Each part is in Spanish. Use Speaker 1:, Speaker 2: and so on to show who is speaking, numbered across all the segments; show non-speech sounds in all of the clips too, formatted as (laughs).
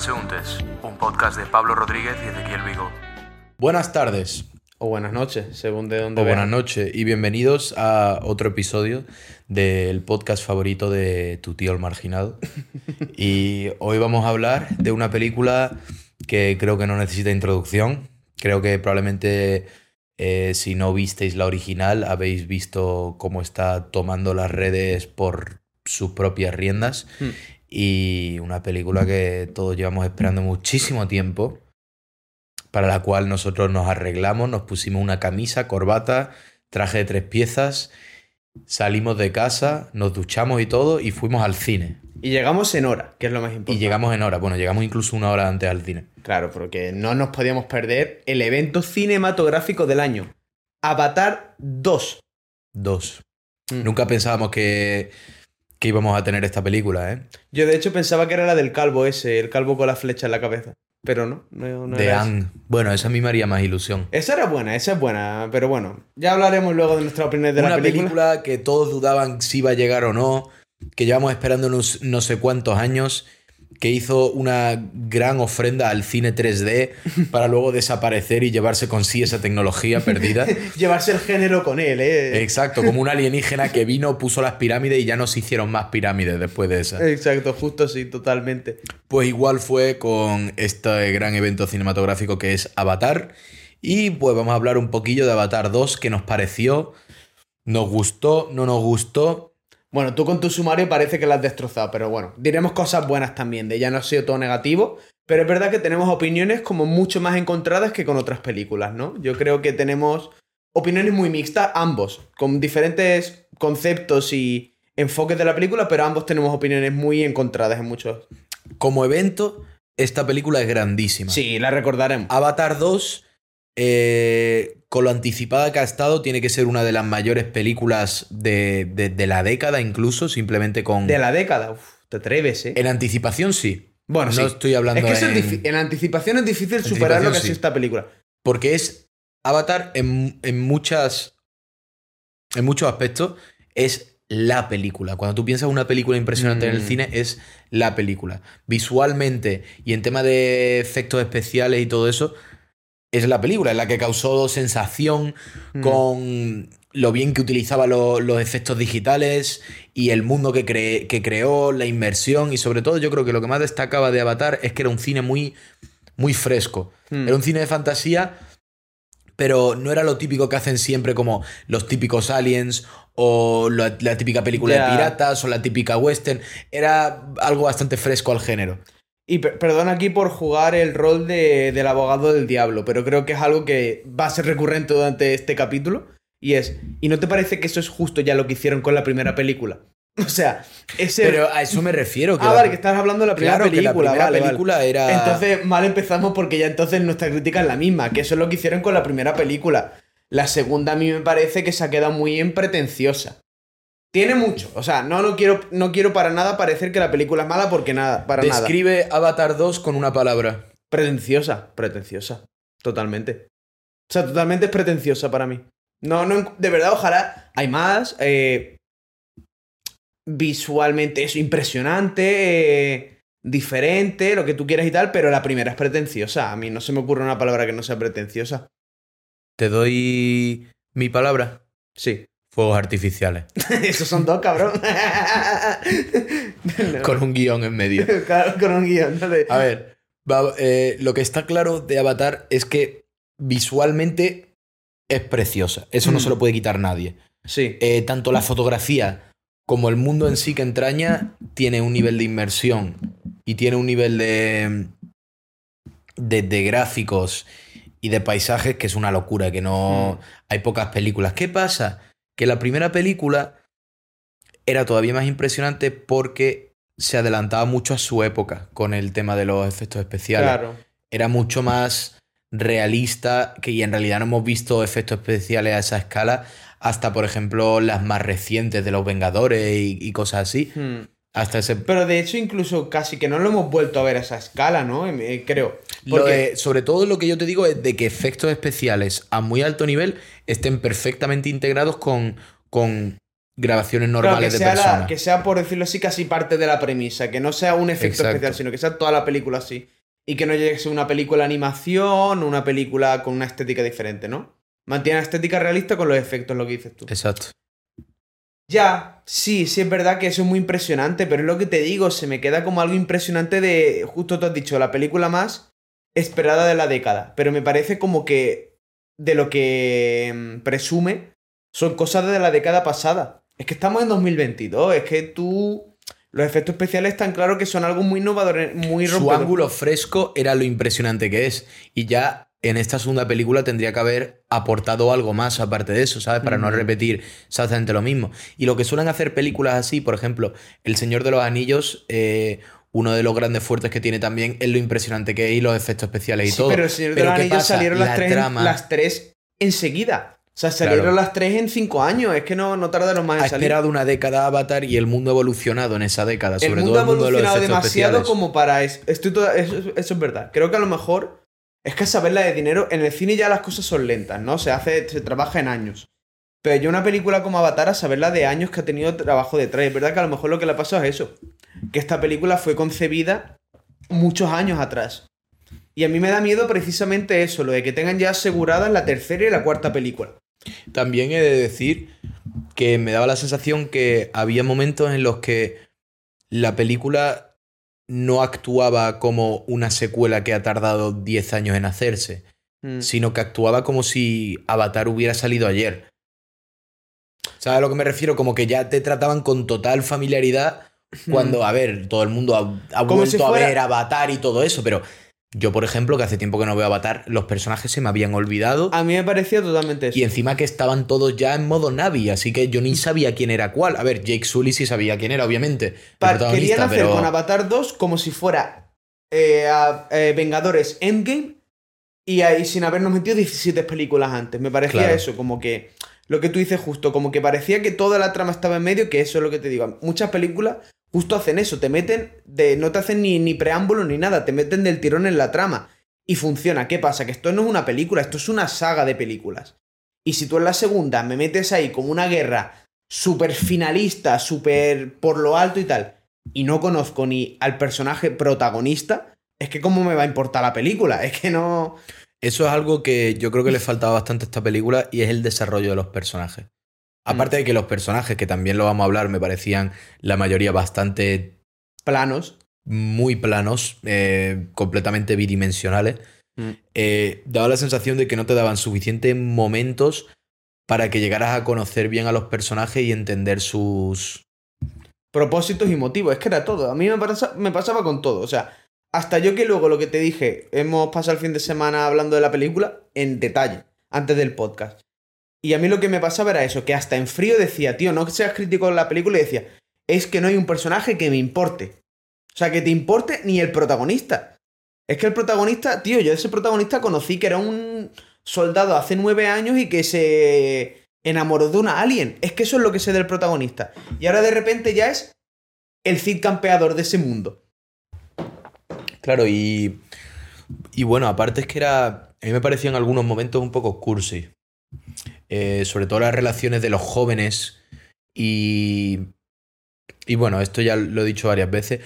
Speaker 1: Transeúntes, un podcast de Pablo Rodríguez y Ezequiel Vigo.
Speaker 2: Buenas tardes.
Speaker 3: O buenas noches, según de dónde
Speaker 2: O
Speaker 3: vean.
Speaker 2: buenas noches y bienvenidos a otro episodio del podcast favorito de tu tío el marginado. (laughs) y hoy vamos a hablar de una película que creo que no necesita introducción. Creo que probablemente eh, si no visteis la original habéis visto cómo está tomando las redes por sus propias riendas.
Speaker 3: Hmm.
Speaker 2: Y una película que todos llevamos esperando muchísimo tiempo para la cual nosotros nos arreglamos, nos pusimos una camisa, corbata, traje de tres piezas, salimos de casa, nos duchamos y todo y fuimos al cine.
Speaker 3: Y llegamos en hora, que es lo más importante.
Speaker 2: Y llegamos en hora, bueno, llegamos incluso una hora antes al cine.
Speaker 3: Claro, porque no nos podíamos perder el evento cinematográfico del año. Avatar 2.
Speaker 2: Dos.
Speaker 3: Mm.
Speaker 2: Nunca pensábamos que, que íbamos a tener esta película, ¿eh?
Speaker 3: Yo de hecho pensaba que era la del calvo ese, el calvo con la flecha en la cabeza. Pero no, no, no
Speaker 2: de. Anne. Bueno, esa a mí me haría más ilusión.
Speaker 3: Esa era buena, esa es buena, pero bueno, ya hablaremos luego de nuestra opinión de
Speaker 2: una
Speaker 3: la película.
Speaker 2: película que todos dudaban si iba a llegar o no, que llevamos esperando unos no sé cuántos años, que hizo una gran ofrenda al cine 3D (laughs) para luego desaparecer y llevarse con sí esa tecnología perdida. (laughs)
Speaker 3: Llevarse el género con él, ¿eh?
Speaker 2: Exacto, como un alienígena que vino, puso las pirámides y ya no se hicieron más pirámides después de esa.
Speaker 3: Exacto, justo sí, totalmente.
Speaker 2: Pues igual fue con este gran evento cinematográfico que es Avatar. Y pues vamos a hablar un poquillo de Avatar 2, que nos pareció, nos gustó, no nos gustó.
Speaker 3: Bueno, tú con tu sumario parece que la has destrozado, pero bueno, diremos cosas buenas también, de ya no ha sido todo negativo, pero es verdad que tenemos opiniones como mucho más encontradas que con otras películas, ¿no? Yo creo que tenemos opiniones muy mixtas, ambos, con diferentes conceptos y enfoques de la película, pero ambos tenemos opiniones muy encontradas en muchos.
Speaker 2: Como evento, esta película es grandísima.
Speaker 3: Sí, la recordaremos.
Speaker 2: Avatar 2, eh, con lo anticipada que ha estado, tiene que ser una de las mayores películas de, de- de la década, incluso, simplemente con...
Speaker 3: De la década, uf, te atreves, ¿eh?
Speaker 2: En anticipación, sí.
Speaker 3: Bueno,
Speaker 2: no
Speaker 3: sí.
Speaker 2: estoy hablando
Speaker 3: Es que es
Speaker 2: en-
Speaker 3: anticipación es difícil
Speaker 2: Anticipación,
Speaker 3: superar lo que
Speaker 2: sí.
Speaker 3: sido esta película.
Speaker 2: Porque es Avatar en, en muchas. En muchos aspectos. Es la película. Cuando tú piensas una película impresionante en el
Speaker 3: Mm.
Speaker 2: cine, es la película. Visualmente y en tema de efectos especiales y todo eso, es la película. Es la que causó sensación
Speaker 3: Mm.
Speaker 2: con lo bien que utilizaba lo- los efectos digitales y el mundo que, cre- que creó, la inmersión y sobre todo yo creo que lo que más destacaba de Avatar es que era un cine muy, muy fresco.
Speaker 3: Mm.
Speaker 2: Era un cine de fantasía, pero no era lo típico que hacen siempre como los típicos aliens o la, la típica película de piratas o la típica western. Era algo bastante fresco al género.
Speaker 3: Y per- perdón aquí por jugar el rol de- del abogado del diablo, pero creo que es algo que va a ser recurrente durante este capítulo. Y es, ¿y no te parece que eso es justo ya lo que hicieron con la primera película? (laughs) O sea, ese...
Speaker 2: Pero a eso me refiero. Que
Speaker 3: ah,
Speaker 2: la-
Speaker 3: vale, que estás hablando de la primera
Speaker 2: Claro, que la
Speaker 3: película.
Speaker 2: primera
Speaker 3: vale, vale.
Speaker 2: película era-
Speaker 3: Entonces, mal empezamos porque ya entonces nuestra crítica es la misma, que eso es lo que hicieron con la primera película. La segunda a mí me parece que se ha quedado muy en pretenciosa. Tiene mucho, o sea, no, no, quiero, no quiero para nada parecer que la película es mala porque nada, para nada.
Speaker 2: Describe Avatar 2 con una palabra.
Speaker 3: Pretenciosa, pretenciosa. Totalmente. O sea, totalmente es pretenciosa para mí. No, no, de verdad, ojalá. Hay más. eh, visualmente es impresionante. eh, diferente, lo que tú quieras y tal, pero la primera es pretenciosa. A mí no se me ocurre una palabra que no sea pretenciosa.
Speaker 2: Te doy mi palabra.
Speaker 3: Sí.
Speaker 2: Fuegos artificiales. (laughs)
Speaker 3: Esos son dos, cabrón. No. (laughs)
Speaker 2: Con un guion en medio. (laughs)
Speaker 3: Claro, con un guion. De-
Speaker 2: A ver, va- eh, lo que está claro de Avatar es que visualmente es preciosa. Eso no
Speaker 3: Mm.
Speaker 2: se lo puede quitar nadie.
Speaker 3: Sí.
Speaker 2: Eh, tanto la fotografía como el mundo en sí que entraña tiene un nivel de inmersión y tiene un nivel de, de, de gráficos y de paisajes que es una locura, que no
Speaker 3: Mm.
Speaker 2: hay pocas películas. ¿Qué pasa? Que la primera película era todavía más impresionante porque se adelantaba mucho a su época con el tema de los efectos especiales
Speaker 3: Claro.
Speaker 2: era mucho más realista que y en realidad no hemos visto efectos especiales a esa escala hasta por ejemplo las más recientes de los Vengadores y, y cosas así
Speaker 3: Hmm.
Speaker 2: Hasta ese
Speaker 3: Pero de hecho, incluso casi que no lo hemos vuelto a ver a esa escala, ¿no? Eh, creo.
Speaker 2: Lo
Speaker 3: Porque
Speaker 2: de- sobre todo lo que yo te digo es de que efectos especiales a muy alto nivel estén perfectamente integrados con, con grabaciones normales de
Speaker 3: la-
Speaker 2: personas.
Speaker 3: que sea, por decirlo así, casi parte de la premisa. Que no sea un efecto
Speaker 2: Exacto.
Speaker 3: especial, sino que sea toda la película así. Y que no llegue a ser una película de animación, una película con una estética diferente, ¿no? Mantiene la estética realista con los efectos, lo que dices tú.
Speaker 2: Exacto.
Speaker 3: Ya, sí, sí es verdad que eso es muy impresionante, pero es lo que te digo, se me queda como algo impresionante de, justo tú has dicho, la película más esperada de la década, pero me parece como que de lo que mm, presume son cosas de la década pasada. Es que estamos en 2022, es que tú... Los efectos especiales están claro que son algo muy innovador, muy
Speaker 2: Su
Speaker 3: rompedor.
Speaker 2: ángulo fresco era lo impresionante que es. Y ya en esta segunda película tendría que haber aportado algo más aparte de eso, ¿sabes? Para no repetir exactamente lo mismo. Y lo que suelen hacer películas así, por ejemplo, El Señor de los Anillos, eh, uno de los grandes fuertes que tiene también es lo impresionante que es y los efectos especiales y
Speaker 3: Sí,
Speaker 2: todo.
Speaker 3: pero el Señor de los
Speaker 2: ¿qué
Speaker 3: Anillos
Speaker 2: pasa?
Speaker 3: salieron las
Speaker 2: La
Speaker 3: tres, en-
Speaker 2: trama-
Speaker 3: las tres enseguida. O sea, salieron
Speaker 2: Claro.
Speaker 3: las tres en cinco años. Es que no, no tardaron más en
Speaker 2: Ha
Speaker 3: salir.
Speaker 2: esperado una década Avatar y el mundo ha evolucionado en esa década,
Speaker 3: el
Speaker 2: sobre
Speaker 3: mundo
Speaker 2: todo
Speaker 3: ha
Speaker 2: el mundo de los
Speaker 3: evolucionado
Speaker 2: efectos
Speaker 3: demasiado
Speaker 2: especiales.
Speaker 3: como para eso es verdad creo que a lo mejor es que saberla de dinero en el cine ya las cosas son lentas no se hace se trabaja en años. Pero yo una película como Avatar a saberla de años que ha tenido trabajo detrás. Es verdad que a lo mejor lo que le ha pasado es eso que esta película fue concebida muchos años atrás. Y a mí me da miedo precisamente eso lo de que tengan ya aseguradas la tercera y la cuarta película.
Speaker 2: También he de decir que me daba la sensación que había momentos en los que la película no actuaba como una secuela que ha tardado 10 años en hacerse,
Speaker 3: Mm.
Speaker 2: sino que actuaba como si Avatar hubiera salido ayer. ¿Sabes a lo que me refiero? Como que ya te trataban con total familiaridad cuando, a ver, todo el mundo ha, vuelto
Speaker 3: si
Speaker 2: a ver Avatar y todo eso, pero yo, por ejemplo, que hace tiempo que no veo Avatar, los personajes se me habían olvidado.
Speaker 3: a mí me parecía totalmente eso
Speaker 2: Y encima que estaban todos ya en modo Navi, así que yo ni sabía quién era cuál. A ver, Jake Sully sí sabía quién era, obviamente.
Speaker 3: Pa- querían hacer
Speaker 2: pero-
Speaker 3: con Avatar 2 como si fuera eh, a- eh, Vengadores Endgame y ahí sin habernos metido 17 películas antes. Me parecía
Speaker 2: Claro.
Speaker 3: eso, como que lo que tú dices justo, como que parecía que toda la trama estaba en medio, que eso es lo que te digo. Muchas películas justo hacen eso, te meten, de, no te hacen ni, ni preámbulo ni nada, te meten del tirón en la trama. Y funciona. ¿Qué pasa? Que esto no es una película, esto es una saga de películas. Y si tú en la segunda me metes ahí como una guerra súper finalista, súper por lo alto y tal, y no conozco ni al personaje protagonista, es que cómo me va a importar la película. Es que no...
Speaker 2: Eso es algo que yo creo que le faltaba bastante a esta película y es el desarrollo de los personajes. Aparte de que los personajes, que también lo vamos a hablar, me parecían la mayoría bastante
Speaker 3: Planos.
Speaker 2: muy planos, eh, completamente bidimensionales,
Speaker 3: Mm.
Speaker 2: eh, daba la sensación de que no te daban suficientes momentos para que llegaras a conocer bien a los personajes y entender sus,
Speaker 3: propósitos y motivos. Es que era todo. A mí me, pasa- me pasaba con todo. O sea, hasta yo que luego lo que te dije, hemos pasado el fin de semana hablando de la película en detalle, antes del podcast. Y a mí lo que me pasaba era eso, que hasta en frío decía, tío, no seas crítico de la película y decía, es que no hay un personaje que me importe. O sea, que te importe ni el protagonista. Es que el protagonista, tío, yo ese protagonista conocí que era un soldado hace nueve años y que se enamoró de una alien. Es que eso es lo que sé del protagonista. Y ahora de repente ya es el Cid campeador de ese mundo.
Speaker 2: Claro, y, y bueno, aparte es que era, a mí me parecía en algunos momentos un poco cursi. Eh, sobre todo las relaciones de los jóvenes y, y bueno, esto ya lo he dicho varias veces.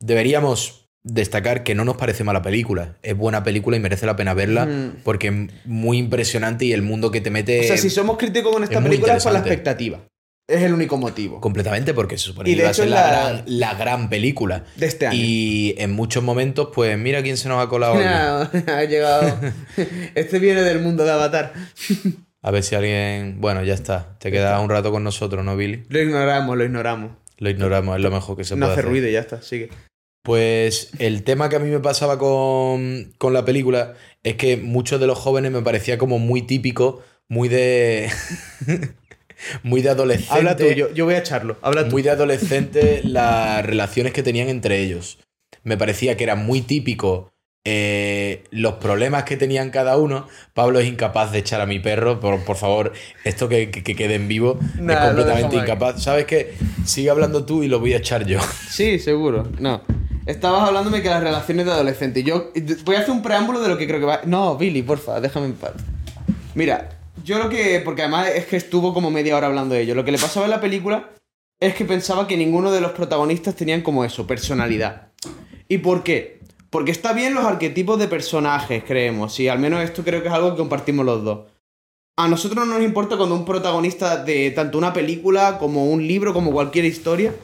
Speaker 2: Deberíamos destacar que no nos parece mala película. Es buena película y merece la pena verla
Speaker 3: Mm.
Speaker 2: porque es muy impresionante y el mundo que te mete...
Speaker 3: O sea, si somos críticos con esta
Speaker 2: es
Speaker 3: película es por la expectativa. Es el único motivo
Speaker 2: Completamente porque se supone que iba a ser la,
Speaker 3: la-
Speaker 2: gran, la gran película.
Speaker 3: de este año.
Speaker 2: Y en muchos momentos, pues mira quién se nos ha colado. (laughs)
Speaker 3: No, ha llegado. (laughs) Este viene del mundo de Avatar. (laughs)
Speaker 2: A ver si alguien. Bueno, ya está. Te quedas un rato con nosotros, ¿no, Billy?
Speaker 3: Lo ignoramos, lo ignoramos.
Speaker 2: Lo ignoramos, es lo mejor que se
Speaker 3: No
Speaker 2: puede
Speaker 3: hace
Speaker 2: hacer.
Speaker 3: ruido y ya está, sigue.
Speaker 2: Pues el tema que a mí me pasaba con, con la película es que muchos de los jóvenes me parecía como muy típico, muy de. Muy de adolescente.
Speaker 3: Habla tú, yo, yo voy a echarlo. Habla tú.
Speaker 2: muy de adolescente las relaciones que tenían entre ellos. Me parecía que era muy típico eh, los problemas que tenían cada uno. Pablo es incapaz de echar a mi perro, por, por favor, esto que, que- que quede en vivo.
Speaker 3: Nah,
Speaker 2: es completamente incapaz. ¿Sabes qué? Sigue hablando tú y lo voy a echar yo.
Speaker 3: Sí, seguro. No. Estabas hablándome que las relaciones de adolescentes. Yo voy a hacer un preámbulo de lo que creo que va. No, Billy, porfa, déjame en paz. Mira, yo lo que. Porque además es que estuvo como media hora hablando de ello. Lo que le pasaba en la película es que pensaba que ninguno de los protagonistas tenían como eso, personalidad. ¿Y por qué? Porque está bien los arquetipos de personajes, creemos. Y al menos esto creo que es algo que compartimos los dos. A nosotros no nos importa cuando un protagonista de tanto una película como un libro, como cualquier historia,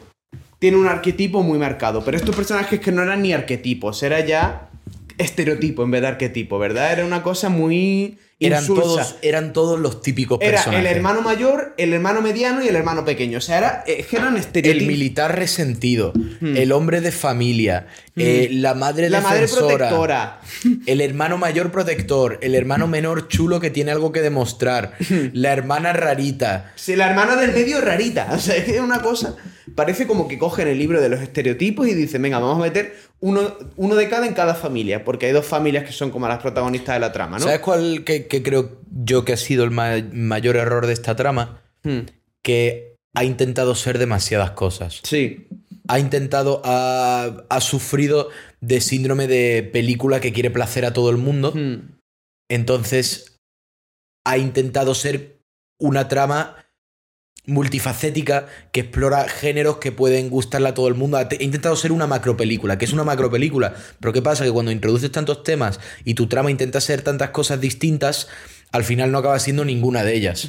Speaker 3: tiene un arquetipo muy marcado. Pero estos personajes que no eran ni arquetipos, era ya estereotipo en vez de arquetipo, ¿verdad? Era una cosa muy
Speaker 2: Eran
Speaker 3: insulsa.
Speaker 2: todos, eran todos los típicos
Speaker 3: Era
Speaker 2: personajes.
Speaker 3: el hermano mayor, el hermano mediano y el hermano pequeño. O sea, era, que eran
Speaker 2: El
Speaker 3: estereotipos.
Speaker 2: militar resentido, el hombre de familia, eh, la madre
Speaker 3: Hmm. La madre protectora.
Speaker 2: el hermano mayor protector, el hermano menor chulo que tiene algo que demostrar, la hermana rarita.
Speaker 3: Si la hermana del medio rarita. (laughs) O sea, es que es una cosa. Parece como que cogen el libro de los estereotipos y dicen, venga, vamos a meter uno, uno de cada en cada familia. Porque hay dos familias que son como las protagonistas de la trama, ¿no?
Speaker 2: ¿Sabes cuál que creo yo que ha sido el ma- mayor error de esta trama?
Speaker 3: Hmm.
Speaker 2: Que ha intentado ser demasiadas cosas.
Speaker 3: Sí.
Speaker 2: ha intentado, ha, ha sufrido de síndrome de película que quiere placer a todo el mundo.
Speaker 3: Hmm.
Speaker 2: Entonces, ha intentado ser una trama multifacética que explora géneros que pueden gustarle a todo el mundo. Ha intentado ser una macropelícula, que es una macropelícula. Pero ¿qué pasa? Que cuando introduces tantos temas y tu trama intenta ser tantas cosas distintas, al final no acaba siendo ninguna de ellas.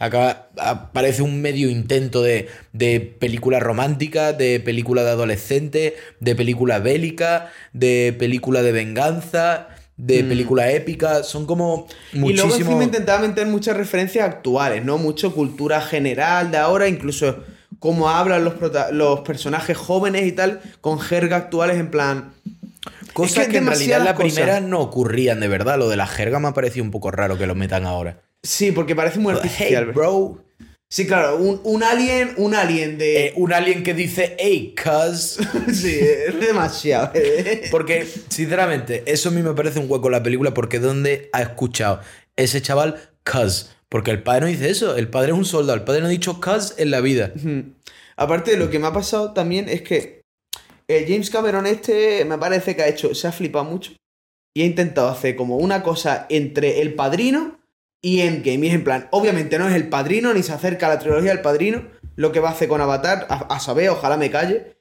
Speaker 2: Acaba, parece un medio intento de, de película romántica, de película de adolescente, de película bélica, de película de venganza, de película épica. Son como
Speaker 3: Y luego encima intentaba meter muchas referencias actuales, ¿no? Mucho cultura general de ahora, incluso cómo hablan los, los personajes jóvenes y tal, con jerga actuales en plan...
Speaker 2: Cosas
Speaker 3: Es que
Speaker 2: que, en realidad en la primera no ocurrían de verdad. Lo de la jerga me ha parecido un poco raro que lo metan ahora.
Speaker 3: Sí, porque parece muy
Speaker 2: Hey,
Speaker 3: artificial.
Speaker 2: bro.
Speaker 3: Sí, claro, un, un alien, un alien de...
Speaker 2: Eh, un alien que dice, hey, cuz. (laughs)
Speaker 3: sí, es demasiado.
Speaker 2: Porque, sinceramente, eso a mí me parece un hueco en la película porque ¿dónde ha escuchado ese chaval cuz? Porque el padre no dice eso, el padre es un soldado, el padre no ha dicho cuz en la vida.
Speaker 3: Aparte, lo que me ha pasado también es que el James Cameron este me parece que ha hecho, se ha flipado mucho y ha intentado hacer como una cosa entre El Padrino y Endgame. Y es en plan, obviamente no es El Padrino ni se acerca a la trilogía del Padrino, lo que va a hacer con Avatar, a, saber, ojalá me calle.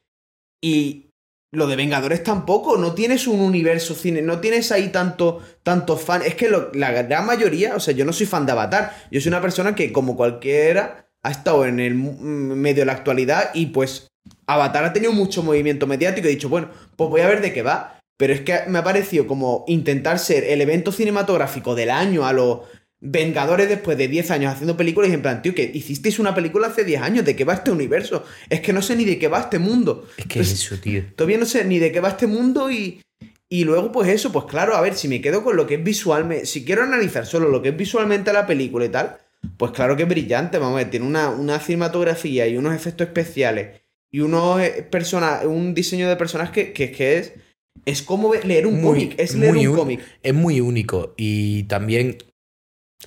Speaker 3: Y lo de Vengadores tampoco, no tienes un universo cine, no tienes ahí tanto, tantos fans. Es que lo- la gran mayoría, o sea, yo no soy fan de Avatar, yo soy una persona que, como cualquiera, ha estado en el mu- medio de la actualidad y pues Avatar ha tenido mucho movimiento mediático. He dicho, bueno, pues voy a ver de qué va. Pero es que me ha parecido como intentar ser el evento cinematográfico del año a los Vengadores después de 10 años haciendo películas y en plan, tío, que hicisteis una película hace 10 años, ¿de qué va este universo? Es que no sé ni de qué va este mundo.
Speaker 2: Es que es eso, tío.
Speaker 3: Todavía no sé ni de qué va este mundo y, y luego pues eso, pues claro, a ver, si me quedo con lo que es visualmente, si quiero analizar solo lo que es visualmente la película y tal, pues claro que es brillante, vamos a ver, tiene una, una cinematografía y unos efectos especiales y unos eh, persona- un diseño de personajes que, que, que es, es como leer un cómic, es leer un- cómic.
Speaker 2: Es muy único y también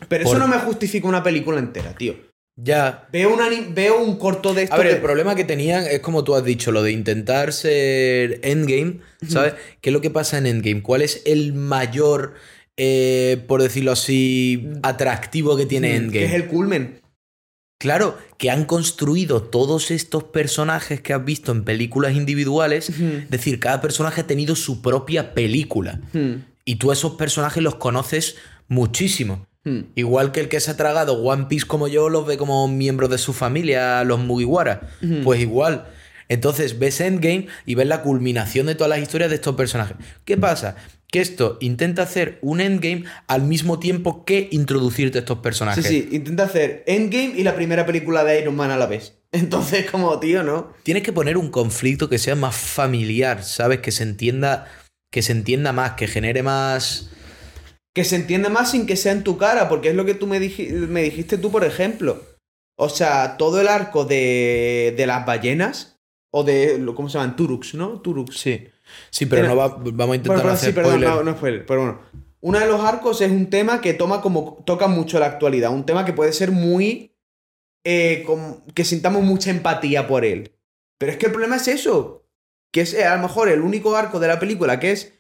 Speaker 3: Pero eso no me justifica una película entera, tío.
Speaker 2: ya...
Speaker 3: Veo un, ani- veo un corto de esto
Speaker 2: A ver,
Speaker 3: que-
Speaker 2: el problema que tenían es como tú has dicho, lo de intentar ser Endgame, ¿sabes? ¿Qué es lo que pasa en Endgame? ¿Cuál es el mayor, eh, por decirlo así, atractivo que tiene
Speaker 3: que
Speaker 2: Endgame?
Speaker 3: es el culmen.
Speaker 2: Claro, que han construido todos estos personajes que has visto en películas individuales. Es decir, cada personaje ha tenido su propia película.
Speaker 3: Hmm,
Speaker 2: Y tú a esos personajes los conoces muchísimo.
Speaker 3: Hmm.
Speaker 2: Igual que el que se ha tragado One Piece como yo los ve como miembros de su familia, los Mugiwara. Pues igual. Entonces ves Endgame y ves la culminación de todas las historias de estos personajes. ¿Qué pasa? Que esto intenta hacer un Endgame al mismo tiempo que introducirte estos
Speaker 3: Sí,
Speaker 2: personajes.
Speaker 3: sí, intenta hacer Endgame y la primera película de Iron Man a la vez. (laughs) Entonces, como tío, ¿no?
Speaker 2: Tienes que poner un conflicto que sea más familiar, ¿sabes? Que se entienda, que se entienda más, que genere más.
Speaker 3: Que se entienda más sin que sea en tu cara, porque es lo que tú me, diji- me dijiste tú, por ejemplo. O sea, todo el arco de, de las ballenas, o de, ¿cómo se llaman? Turux, ¿no? Turux.
Speaker 2: Sí. Sí, pero no va- vamos a intentar
Speaker 3: Bueno,
Speaker 2: hacer
Speaker 3: sí, perdón,
Speaker 2: spoiler.
Speaker 3: no, no spoiler, pero bueno. Uno de los arcos es un tema que toma como, toca mucho la actualidad, un tema que puede ser muy... eh, que sintamos mucha empatía por él. Pero es que el problema es eso, que es eh, a lo mejor el único arco de la película que es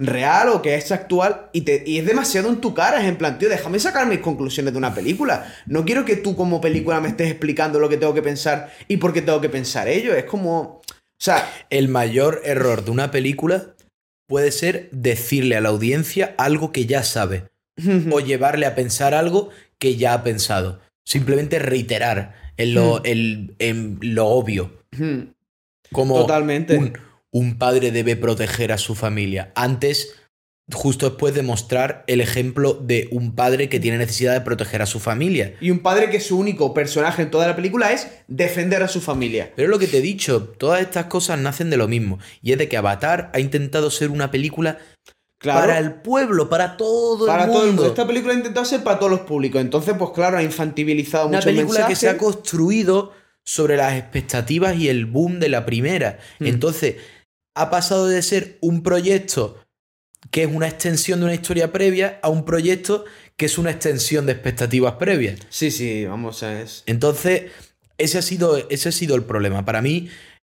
Speaker 3: real o que es actual y, te, y es demasiado en tu cara. Es en plan, tío, déjame sacar mis conclusiones de una película. No quiero que tú como película me estés explicando lo que tengo que pensar y por qué tengo que pensar ello. Es como... O sea,
Speaker 2: El mayor error de una película puede ser decirle a la audiencia algo que ya sabe o llevarle a pensar algo que ya ha pensado. Simplemente reiterar en lo, el- en lo obvio. Como
Speaker 3: Totalmente.
Speaker 2: Un, un padre debe proteger a su familia. Antes, justo después de mostrar el ejemplo de un padre que tiene necesidad de proteger a su familia.
Speaker 3: y un padre que su único personaje en toda la película es defender a su familia.
Speaker 2: Pero lo que te he dicho, todas estas cosas nacen de lo mismo. Y es de que Avatar ha intentado ser una película
Speaker 3: Claro.
Speaker 2: para el pueblo, para todo
Speaker 3: para
Speaker 2: el
Speaker 3: todo el
Speaker 2: mundo.
Speaker 3: mundo. Esta película ha intentado ser para todos los públicos. Entonces, pues claro, ha infantilizado
Speaker 2: Una
Speaker 3: mucho
Speaker 2: película que se ha construido sobre las expectativas y el boom de la primera.
Speaker 3: Hmm.
Speaker 2: Entonces, ha pasado de ser un proyecto que es una extensión de una historia previa a un proyecto que es una extensión de expectativas previas.
Speaker 3: Sí, sí, vamos a es.
Speaker 2: Entonces, ese ha sido, ese ha sido el problema. Para mí,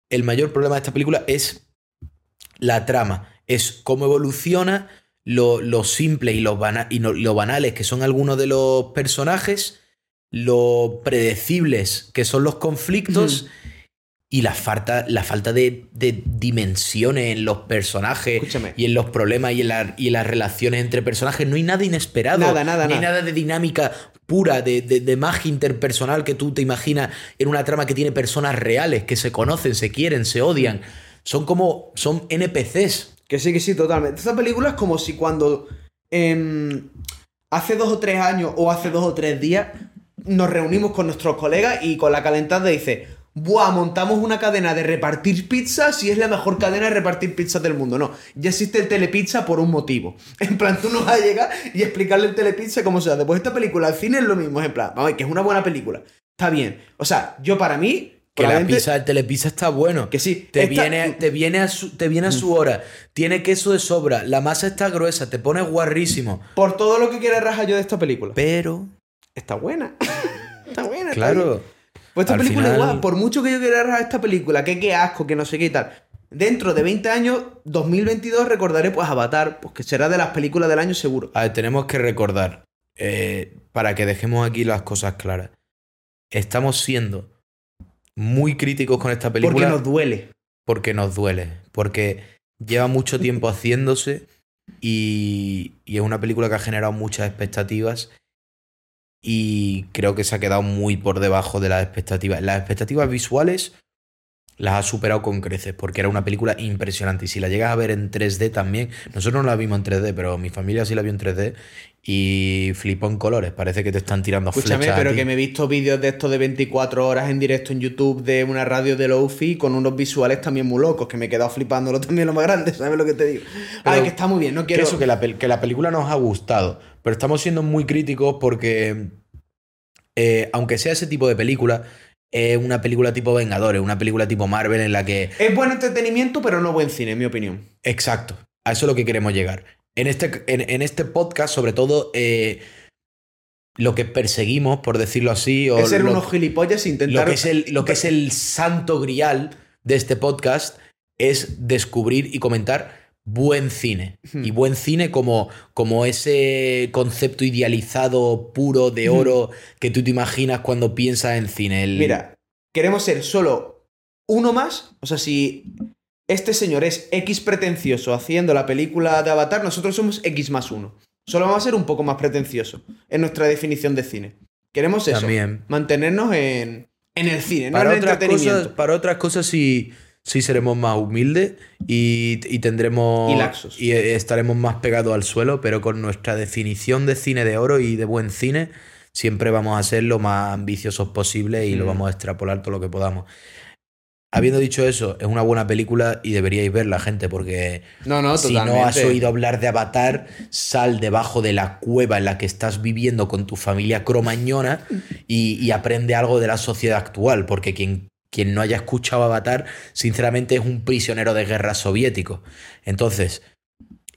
Speaker 2: el mayor problema de esta película es la trama. Es cómo evoluciona lo, lo simple y, lo, bana- y no- lo banales que son algunos de los personajes, lo predecibles que son los conflictos y la falta, la falta de, de dimensiones en los personajes
Speaker 3: Escúchame.
Speaker 2: y en los problemas y en, la- y en las relaciones entre personajes. No hay nada inesperado.
Speaker 3: Nada, nada,
Speaker 2: no hay
Speaker 3: nada.
Speaker 2: nada de dinámica pura, de, de, de magia interpersonal que tú te imaginas en una trama que tiene personas reales, que se conocen, se quieren, se odian. Son como. son NPCs.
Speaker 3: Que sí, que sí, totalmente. Esta película es como si cuando em, hace dos o tres años o hace dos o tres días nos reunimos con nuestros colegas y con la calentada dice, ¡buah! Montamos una cadena de repartir pizzas y es la mejor cadena de repartir pizzas del mundo. No, ya existe el telepizza por un motivo. (laughs) En plan, tú no vas a llegar y explicarle el telepizza cómo se hace. Pues esta película al cine es lo mismo, es en plan, vamos, que es una buena película. Está bien. O sea, yo para mí...
Speaker 2: Que la pizza del telepizza está bueno.
Speaker 3: Que sí,
Speaker 2: Te,
Speaker 3: esta-
Speaker 2: viene, te, viene a su, te viene a su hora. Tiene queso de sobra. La masa está gruesa. Te pone guarrísimo.
Speaker 3: Por todo lo que quiere rajar yo de esta película.
Speaker 2: Pero.
Speaker 3: Está buena. (laughs) está buena. está.
Speaker 2: Claro.
Speaker 3: Pues esta
Speaker 2: Al
Speaker 3: película
Speaker 2: final-
Speaker 3: igual, por mucho que yo quiera rajar esta película, que qué asco, que no sé qué y tal. Dentro de 20 años, 2022, recordaré pues Avatar, pues que será de las películas del año seguro.
Speaker 2: A ver, tenemos que recordar, eh, para que dejemos aquí las cosas claras. Estamos siendo muy críticos con esta película
Speaker 3: Porque nos duele.
Speaker 2: porque nos duele. Porque lleva mucho tiempo (laughs) haciéndose y, y es una película que ha generado muchas expectativas y creo que se ha quedado muy por debajo de las expectativas. Las expectativas visuales las ha superado con creces porque era una película impresionante y si la llegas a ver en 3D también, nosotros no la vimos en 3D, pero mi familia sí la vio en 3D y flipó en colores, parece que te están tirando
Speaker 3: Escúchame,
Speaker 2: flechas a
Speaker 3: pero
Speaker 2: ti.
Speaker 3: que me he visto vídeos de estos de 24 horas en directo en YouTube de una radio de Lofi con unos visuales también muy locos, que me he quedado flipándolo también lo más grande, ¿sabes lo que te digo? Ay, que está muy bien, no
Speaker 2: Que
Speaker 3: quiero...
Speaker 2: eso, que la, que la película nos ha gustado. Pero estamos siendo muy críticos porque, eh, aunque sea ese tipo de película, es una película tipo Vengadores, una película tipo Marvel en la que.
Speaker 3: Es buen entretenimiento, pero no buen cine, en mi opinión.
Speaker 2: Exacto, a eso es lo que queremos llegar. En este, en, en este podcast, sobre todo, eh, lo que perseguimos, por decirlo así, o
Speaker 3: es ser
Speaker 2: lo,
Speaker 3: unos gilipollas e intentar...
Speaker 2: lo que es el, lo que es el santo grial de este podcast es descubrir y comentar buen cine.
Speaker 3: Hmm.
Speaker 2: Y buen cine como, como ese concepto idealizado, puro, de
Speaker 3: Hmm.
Speaker 2: oro, que tú te imaginas cuando piensas en cine. El-
Speaker 3: Mira, queremos ser solo uno más. O sea, si este señor es X pretencioso haciendo la película de Avatar, nosotros somos X más uno. Solo vamos a ser un poco más pretencioso en nuestra definición de cine. Queremos eso.
Speaker 2: También.
Speaker 3: Mantenernos en, en el cine, no
Speaker 2: para,
Speaker 3: en el
Speaker 2: otras
Speaker 3: entretenimiento.
Speaker 2: cosas, para otras cosas sí, sí seremos más humildes y, y tendremos...
Speaker 3: Y laxos.
Speaker 2: Y estaremos más pegados al suelo, pero con nuestra definición de cine de oro y de buen cine, siempre vamos a ser lo más ambiciosos posible y lo
Speaker 3: Mm.
Speaker 2: vamos a extrapolar todo lo que podamos. Habiendo dicho eso, es una buena película y deberíais verla, gente, porque
Speaker 3: No, no,
Speaker 2: si
Speaker 3: totalmente.
Speaker 2: no has oído hablar de Avatar, sal debajo de la cueva en la que estás viviendo con tu familia cromañona y, y aprende algo de la sociedad actual, porque quien, quien no haya escuchado Avatar, sinceramente es un prisionero de guerra soviético. Entonces,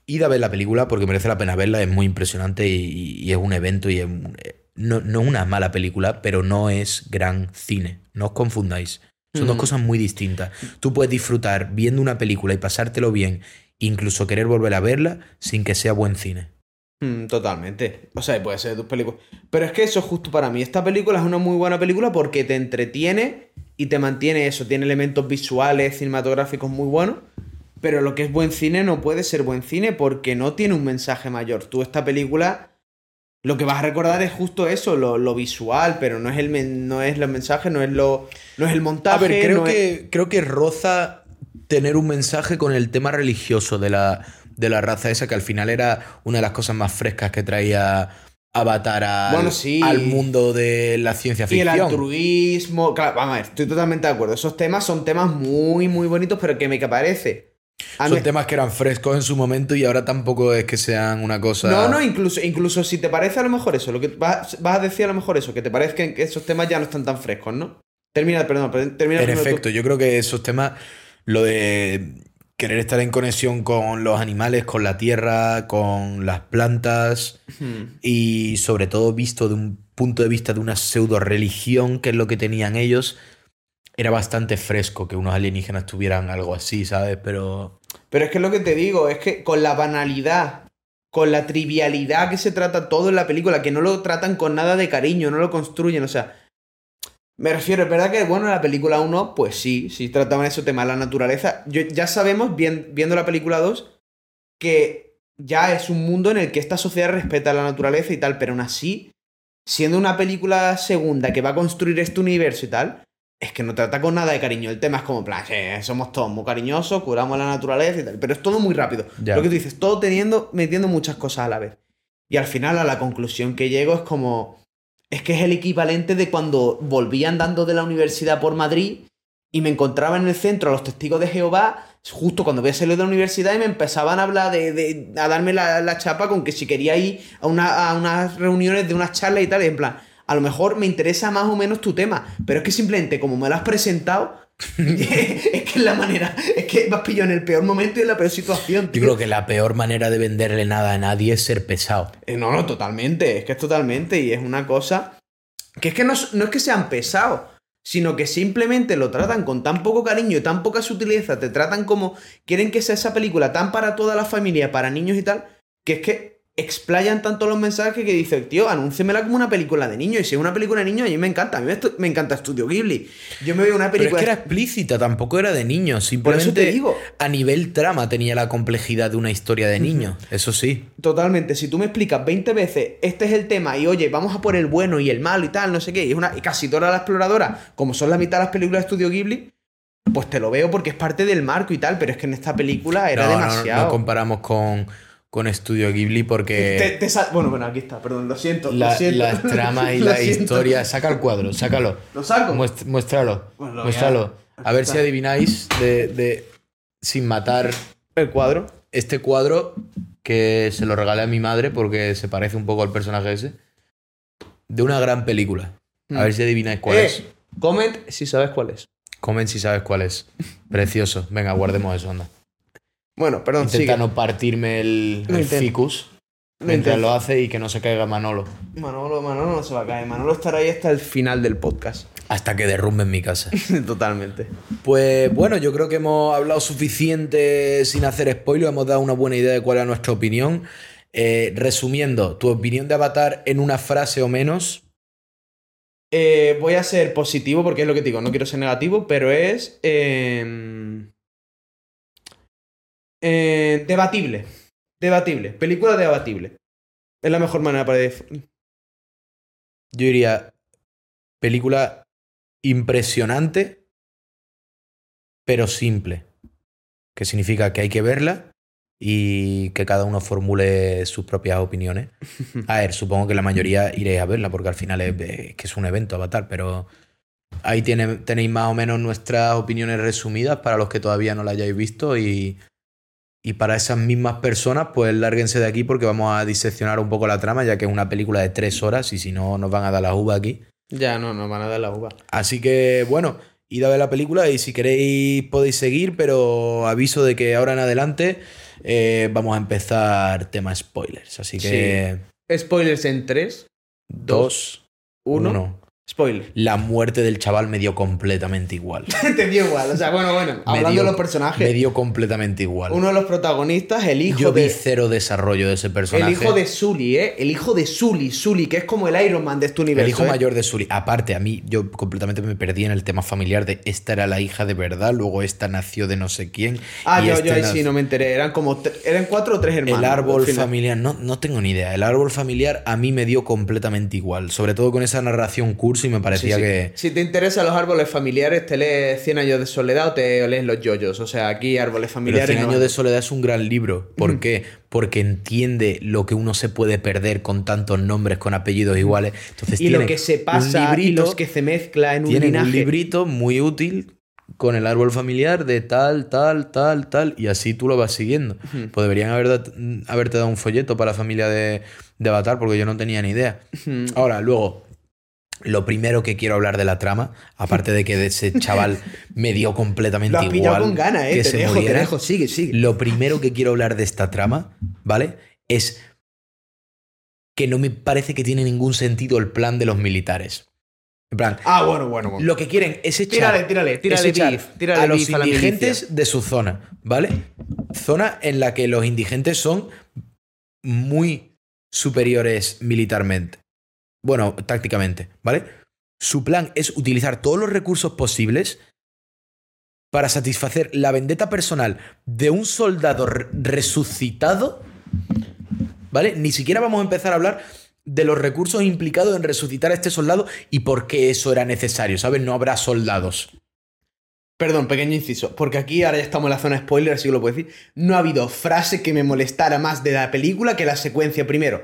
Speaker 2: id a ver la película porque merece la pena verla, es muy impresionante y, y es un evento y es un- no, no es una mala película, pero no es gran cine, no os confundáis. Son dos
Speaker 3: Mm.
Speaker 2: cosas muy distintas. Tú puedes disfrutar viendo una película y pasártelo bien incluso querer volver a verla sin que sea buen cine.
Speaker 3: Mm, totalmente. O sea, puede ser de tus películas. Pero es que eso es justo para mí. Esta película es una muy buena película porque te entretiene y te mantiene eso. Tiene elementos visuales, cinematográficos muy buenos. Pero lo que es buen cine no puede ser buen cine porque no tiene un mensaje mayor. Tú esta película lo que vas a recordar es justo eso, lo, visual, pero no es el no es los mensajes, no es lo no es el montaje.
Speaker 2: A ver, creo que creo que roza tener un mensaje con el tema religioso de la de la raza esa que al final era una de las cosas más frescas que traía Avatar al, al mundo de la ciencia ficción.
Speaker 3: Y el altruismo. Claro, vamos a ver, estoy totalmente de acuerdo. Esos temas son temas muy, muy bonitos, pero que me parece
Speaker 2: son temas que eran frescos en su momento y ahora tampoco es que sean una cosa.
Speaker 3: No, no, incluso, incluso si te parece a lo mejor eso, lo que vas, a decir a lo mejor eso, que te parece que esos temas ya no están tan frescos, ¿no? Termina, perdón, termina.
Speaker 2: En efecto, yo creo que esos temas, lo de querer estar en conexión con los animales, con la tierra, con las plantas y sobre todo visto de un punto de vista de una pseudo religión, que es lo que tenían ellos era bastante fresco que unos alienígenas tuvieran algo así, ¿sabes? Pero...
Speaker 3: Pero es que lo que te digo, es que con la banalidad, con la trivialidad que se trata todo en la película, que no lo tratan con nada de cariño, no lo construyen, o sea... Me refiero, es verdad que, bueno, la película 1, pues sí, sí trataban ese tema, la naturaleza. Yo, ya sabemos, viendo la película 2, que ya es un mundo en el que esta sociedad respeta la naturaleza y tal, pero aún así, siendo una película segunda que va a construir este universo y tal, es que no trata con nada de cariño. El tema es como, plan, somos todos muy cariñosos, curamos la naturaleza y tal. Pero es todo muy rápido. Lo que tú dices, todo teniendo, metiendo muchas cosas a la vez. Y al final, a la conclusión que llego es como. Es que es el equivalente de cuando volví andando de la universidad por Madrid y me encontraba en el centro a los testigos de Jehová, justo cuando había salido de la universidad y me empezaban a hablar de. a darme la, chapa con que si quería ir a, una, a unas reuniones de unas charlas y tal, y en plan a lo mejor me interesa más o menos tu tema, pero es que simplemente como me lo has presentado, (laughs) es que es la manera, es que vas pillado en el peor momento y en la peor situación.
Speaker 2: Yo creo que la peor manera de venderle nada a nadie es ser pesado.
Speaker 3: Eh, no, no, totalmente, es que es totalmente, y es una cosa que es que no, no es que sean pesados, sino que simplemente lo tratan con tan poco cariño y tan poca sutileza, te tratan como quieren que sea esa película tan para toda la familia, para niños y tal, que es que explayan tanto los mensajes que dice, tío, anúncemela como una película de niño. Y si es una película de niño, a mí me encanta. A mí me, encanta Studio Ghibli. Yo me veo una película.
Speaker 2: Pero es que era explícita, tampoco era de niño. Simplemente Por eso te digo. a nivel trama tenía la complejidad de una historia de niño. Eso sí.
Speaker 3: Totalmente. Si tú me explicas 20 veces, este es el tema, y oye, vamos a por el bueno y el malo y tal, no sé qué, y, es una, y casi toda la exploradora, como son la mitad de las películas de Studio Ghibli, pues te lo veo porque es parte del marco y tal, pero es que en esta película era demasiado.
Speaker 2: no comparamos con con Estudio Ghibli porque...
Speaker 3: bueno, bueno, aquí está, perdón, lo siento.
Speaker 2: Las (laughs) tramas y la historia... Saca el cuadro, sácalo.
Speaker 3: ¿Lo saco?
Speaker 2: muéstralo, muéstralo. A, ver si adivináis de, sin matar...
Speaker 3: El cuadro.
Speaker 2: Este cuadro que se lo regalé a mi madre porque se parece un poco al personaje ese. De una gran película. A mm. ver si adivináis cuál
Speaker 3: eh,
Speaker 2: es.
Speaker 3: Comment si sabes cuál es.
Speaker 2: Comment si sabes cuál es. Precioso. Venga, guardemos eso, anda.
Speaker 3: Bueno, perdón,
Speaker 2: Intenta no partirme el, ficus mientras lo hace y que no se caiga Manolo.
Speaker 3: Manolo, Manolo no se va a caer. Manolo estará ahí hasta el final del podcast.
Speaker 2: Hasta que derrumbe en mi casa. (laughs)
Speaker 3: Totalmente.
Speaker 2: Pues bueno, yo creo que hemos hablado suficiente sin hacer spoiler, hemos dado una buena idea de cuál es nuestra opinión. Eh, resumiendo, tu opinión de Avatar en una frase o menos.
Speaker 3: Eh, voy a ser positivo porque es lo que te digo, no quiero ser negativo, pero es... Em, eh, debatible. Debatible. Película debatible. Es la mejor manera para.
Speaker 2: Yo diría película impresionante, pero simple. Que significa que hay que verla y que cada uno formule sus propias opiniones. (laughs) A ver, supongo que la mayoría iréis a verla porque al final es, que es un evento Avatar, pero ahí tiene, tenéis más o menos nuestras opiniones resumidas para los que todavía no la hayáis visto y y para esas mismas personas, pues lárguense de aquí porque vamos a diseccionar un poco la trama, ya que es una película de tres horas y si no, nos van a dar la uva aquí.
Speaker 3: Ya, no, nos van a dar la uva.
Speaker 2: Así que, bueno, id a ver la película y si queréis podéis seguir, pero aviso de que ahora en adelante eh, vamos a empezar tema spoilers. Así que.
Speaker 3: Spoilers en 3, 2, 1. Spoiler.
Speaker 2: La muerte del chaval me dio completamente igual. (laughs)
Speaker 3: Te dio igual. O sea, bueno, bueno.
Speaker 2: Me
Speaker 3: Hablando
Speaker 2: dio-
Speaker 3: de los personajes,
Speaker 2: Me dio completamente igual.
Speaker 3: uno de los protagonistas, el hijo
Speaker 2: Yo vi
Speaker 3: de.
Speaker 2: cero desarrollo de ese personaje.
Speaker 3: El hijo de Sully, ¿eh? El hijo de Sully, Sully, que es como el Iron Man de este universo.
Speaker 2: El hijo
Speaker 3: ¿eh?
Speaker 2: mayor de Sully. Aparte, a mí, yo completamente me perdí en el tema familiar de esta era la hija de verdad, luego esta nació de no sé quién.
Speaker 3: Ah,
Speaker 2: y
Speaker 3: yo,
Speaker 2: este
Speaker 3: yo ahí
Speaker 2: nació-
Speaker 3: sí no me enteré. Eran como. Eran cuatro o tres hermanos.
Speaker 2: El árbol familiar, no, no tengo ni idea. El árbol familiar a mí me dio completamente igual. Sobre todo con esa narración cursi me
Speaker 3: Sí,
Speaker 2: parecía
Speaker 3: sí.
Speaker 2: que.
Speaker 3: Si te interesan los árboles familiares, te lees 100 años de soledad o te lees los yoyos. O sea, aquí árboles
Speaker 2: Pero
Speaker 3: familiares.
Speaker 2: 100
Speaker 3: no
Speaker 2: años
Speaker 3: hay.
Speaker 2: de soledad es un gran libro. ¿Por qué? Porque entiende lo que uno se puede perder con tantos nombres, con apellidos iguales. Entonces
Speaker 3: Y lo que se pasa y
Speaker 2: librito-
Speaker 3: los que se mezcla en un linaje.
Speaker 2: un librito muy útil con el árbol familiar de tal, tal, tal, tal, y así tú lo vas siguiendo. Pues deberían haber haberte dado un folleto para la familia de, de Avatar, porque yo no tenía ni idea. Ahora, luego, lo primero que quiero hablar de la trama, aparte de que de ese chaval (laughs) me dio completamente
Speaker 3: Lo has
Speaker 2: igual
Speaker 3: con ganas, eh.
Speaker 2: que
Speaker 3: Te
Speaker 2: se
Speaker 3: dejo, te
Speaker 2: muriera,
Speaker 3: dejo. Sigue, sigue.
Speaker 2: lo primero que quiero hablar de esta trama, ¿vale? Es que no me parece que tiene ningún sentido el plan de los militares. En plan,
Speaker 3: Ah, bueno, bueno, bueno.
Speaker 2: lo que quieren es echar,
Speaker 3: Tírale, tírale, tírale
Speaker 2: es echar
Speaker 3: beef, tírale
Speaker 2: a los
Speaker 3: beef a la
Speaker 2: indigentes de su zona, ¿vale? Zona en la que los indigentes son muy superiores militarmente. Bueno, tácticamente, ¿vale? Su plan es utilizar todos los recursos posibles para satisfacer la vendetta personal de un soldado re- resucitado, ¿vale? Ni siquiera vamos a empezar a hablar de los recursos implicados en resucitar a este soldado y por qué eso era necesario, ¿sabes? No habrá soldados.
Speaker 3: Perdón, pequeño inciso. Porque aquí ahora ya estamos en la zona spoiler, así que lo puedo decir. No ha habido frase que me molestara más de la película que la secuencia. Primero,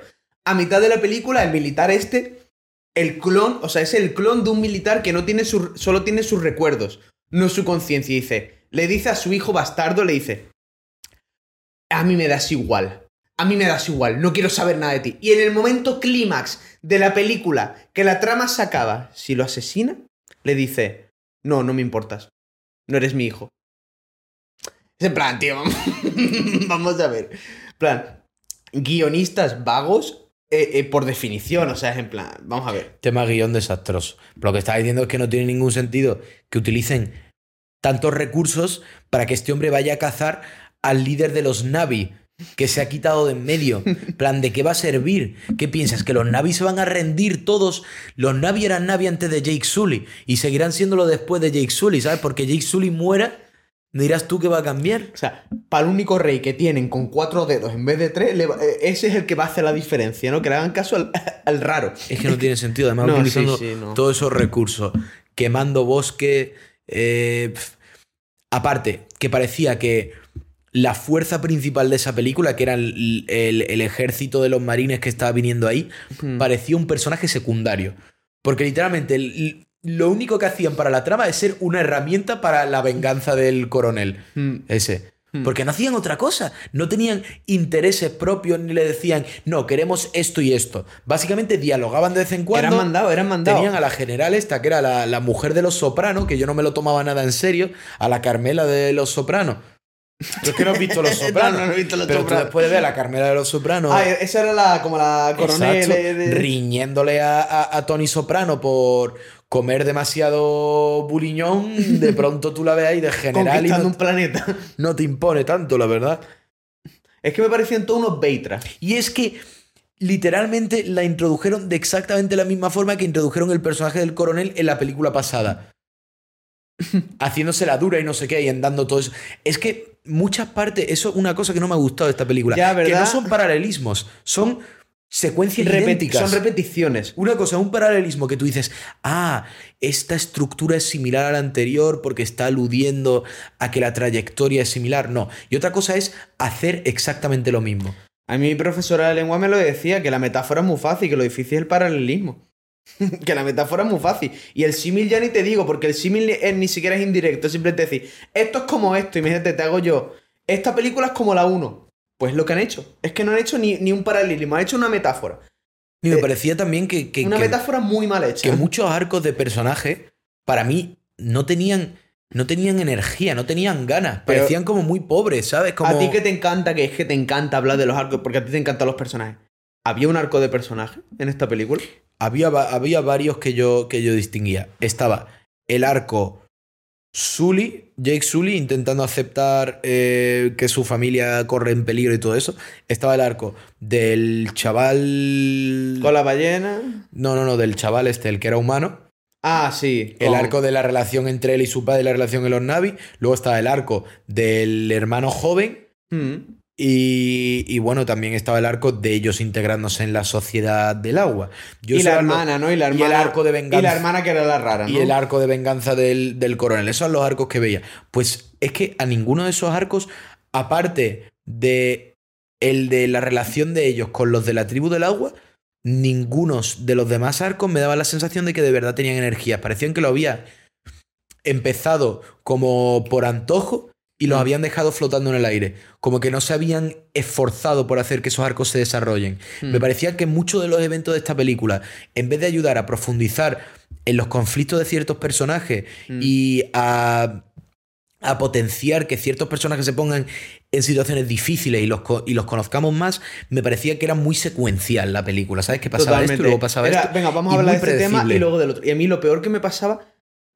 Speaker 3: a mitad de la película, el militar este, el clon, o sea, es el clon de un militar que no tiene sus, solo tiene sus recuerdos, no su conciencia. Dice, le dice a su hijo bastardo, le dice, a mí me das igual. A mí me das igual, no quiero saber nada de ti. Y en el momento clímax de la película, que la trama se acaba, si lo asesina, le dice, no, no me importas. No eres mi hijo. Es en plan, tío, (laughs) vamos a ver. Plan, guionistas vagos eh, eh, por definición, o sea, es en plan, vamos a ver.
Speaker 2: Tema guion desastroso. Lo que está diciendo es que no tiene ningún sentido que utilicen tantos recursos para que este hombre vaya a cazar al líder de los Navi, que se ha quitado de en medio. (laughs) Plan, ¿de qué va a servir? ¿Qué piensas? ¿Que los Navi se van a rendir todos? Los Navi eran Navi antes de Jake Sully y seguirán siéndolo después de Jake Sully, ¿sabes? Porque Jake Sully muera, dirás tú que va a cambiar.
Speaker 3: O sea, para el único rey que tienen con cuatro dedos en vez de tres, le va- eh, ese es el que va a hacer la diferencia, ¿no? Que le hagan caso al, (laughs) al raro.
Speaker 2: Es que no tiene sentido, además (laughs)
Speaker 3: No,
Speaker 2: utilizando
Speaker 3: sí, sí, no.
Speaker 2: todos esos recursos, quemando bosque. eh, aparte, que parecía que la fuerza principal de esa película, que era el, el- el ejército de los marines que estaba viniendo ahí, parecía un personaje secundario. Porque literalmente el- lo único que hacían para la trama es ser una herramienta para la venganza del coronel.
Speaker 3: Hmm.
Speaker 2: Ese. Porque no hacían otra cosa. No tenían intereses propios ni le decían, no, queremos esto y esto. Básicamente dialogaban de vez en cuando.
Speaker 3: Eran mandados, eran mandados.
Speaker 2: Tenían a la general esta, que era la, la mujer de los sopranos, que yo no me lo tomaba nada en serio, a la Carmela de los sopranos. Pero es que no has visto los sopranos. (laughs)
Speaker 3: No, no he visto Los
Speaker 2: Pero tú después de ver a la Carmela de los sopranos.
Speaker 3: Ah, esa era la, como la coronel
Speaker 2: Exacto,
Speaker 3: de- de-
Speaker 2: riñéndole a, a- a Tony Soprano por comer demasiado buliñón, de pronto tú la ves ahí de (laughs) general y no,
Speaker 3: un planeta. (laughs)
Speaker 2: no te impone tanto, la verdad.
Speaker 3: Es que me parecían todos unos beitras.
Speaker 2: Y es que literalmente la introdujeron de exactamente la misma forma que introdujeron el personaje del coronel en la película pasada. (laughs) Haciéndose la dura y no sé qué, y andando todo eso. Es que muchas partes, eso es una cosa que no me ha gustado de esta película.
Speaker 3: Ya,
Speaker 2: que no son paralelismos, son secuencias
Speaker 3: Repet-
Speaker 2: idénticas.
Speaker 3: son repeticiones.
Speaker 2: Una cosa, un paralelismo que tú dices, ah, esta estructura es similar a la anterior porque está aludiendo a que la trayectoria es similar. No. Y otra cosa es hacer exactamente lo mismo.
Speaker 3: A mí mi profesora de lengua me lo decía, que la metáfora es muy fácil, que lo difícil es el paralelismo. (laughs) que la metáfora es muy fácil. Y el símil ya ni te digo, porque el símil es- ni siquiera es indirecto. Siempre te decir, esto es como esto. Imagínate, te hago yo. Esta película es como la 1. Pues lo que han hecho. Es que no han hecho ni, ni un paralelismo, han hecho una metáfora.
Speaker 2: Y me
Speaker 3: Eh,
Speaker 2: parecía también que, que,
Speaker 3: una
Speaker 2: que-
Speaker 3: metáfora muy mal hecha.
Speaker 2: que muchos arcos de personaje, para mí, no tenían, no tenían energía, no tenían ganas.
Speaker 3: Pero-
Speaker 2: Parecían como muy pobres, ¿sabes? Como...
Speaker 3: A ti que te encanta, que es que te encanta hablar de los arcos, porque a ti te encantan los personajes. ¿Había un arco de personaje en esta película?
Speaker 2: había, había varios que yo, que yo distinguía. Estaba el arco Sully, Jake Sully, intentando aceptar eh, que su familia corre en peligro y todo eso. Estaba el arco del chaval.
Speaker 3: Con la ballena.
Speaker 2: No, no, no, del chaval este, el que era humano.
Speaker 3: Ah, sí.
Speaker 2: El arco de la relación entre él y su padre, la relación en los Navi. Luego estaba el arco del hermano joven.
Speaker 3: Mm.
Speaker 2: Y, y bueno, también estaba el arco de ellos integrándose en la sociedad del agua. Yo
Speaker 3: y la hermana, ¿no? Y la
Speaker 2: y el
Speaker 3: hermana.
Speaker 2: arco de venganza.
Speaker 3: Y la hermana que era la rara, ¿no?
Speaker 2: Y el arco de venganza del, del coronel. Esos son los arcos que veía. Pues es que a ninguno de esos arcos, aparte de el de la relación de ellos con los de la tribu del agua, ninguno de los demás arcos me daba la sensación de que de verdad tenían energía. Parecían que lo había empezado como por antojo y los
Speaker 3: Mm.
Speaker 2: habían dejado flotando en el aire. Como que no se habían esforzado por hacer que esos arcos se desarrollen.
Speaker 3: Mm.
Speaker 2: Me parecía que muchos de los eventos de esta película, en vez de ayudar a profundizar en los conflictos de ciertos personajes
Speaker 3: Mm.
Speaker 2: y a, a potenciar que ciertos personajes se pongan en situaciones difíciles y los, y los conozcamos más, me parecía que era muy secuencial la película. ¿Sabes? Que pasaba esto y luego pasaba
Speaker 3: Era,
Speaker 2: esto.
Speaker 3: Venga, vamos a hablar de este tema y luego del otro. Y a mí lo peor que me pasaba,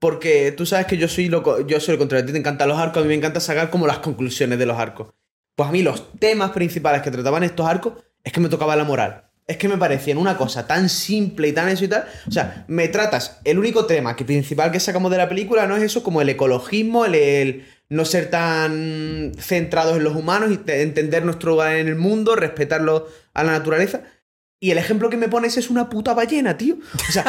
Speaker 3: porque tú sabes que yo soy loco, yo soy el contrario, a ti te encantan los arcos, a mí me encanta sacar como las conclusiones de los arcos. Pues a mí los temas principales que trataban estos arcos es que me tocaba la moral. Es que me parecían una cosa tan simple y tan eso y tal. O sea, me tratas. El único tema que principal que sacamos de la película no es eso, como el ecologismo, el, el no ser tan centrados en los humanos y te- entender nuestro lugar en el mundo, respetarlo a la naturaleza. Y el ejemplo que me pones es una puta ballena, tío. O sea,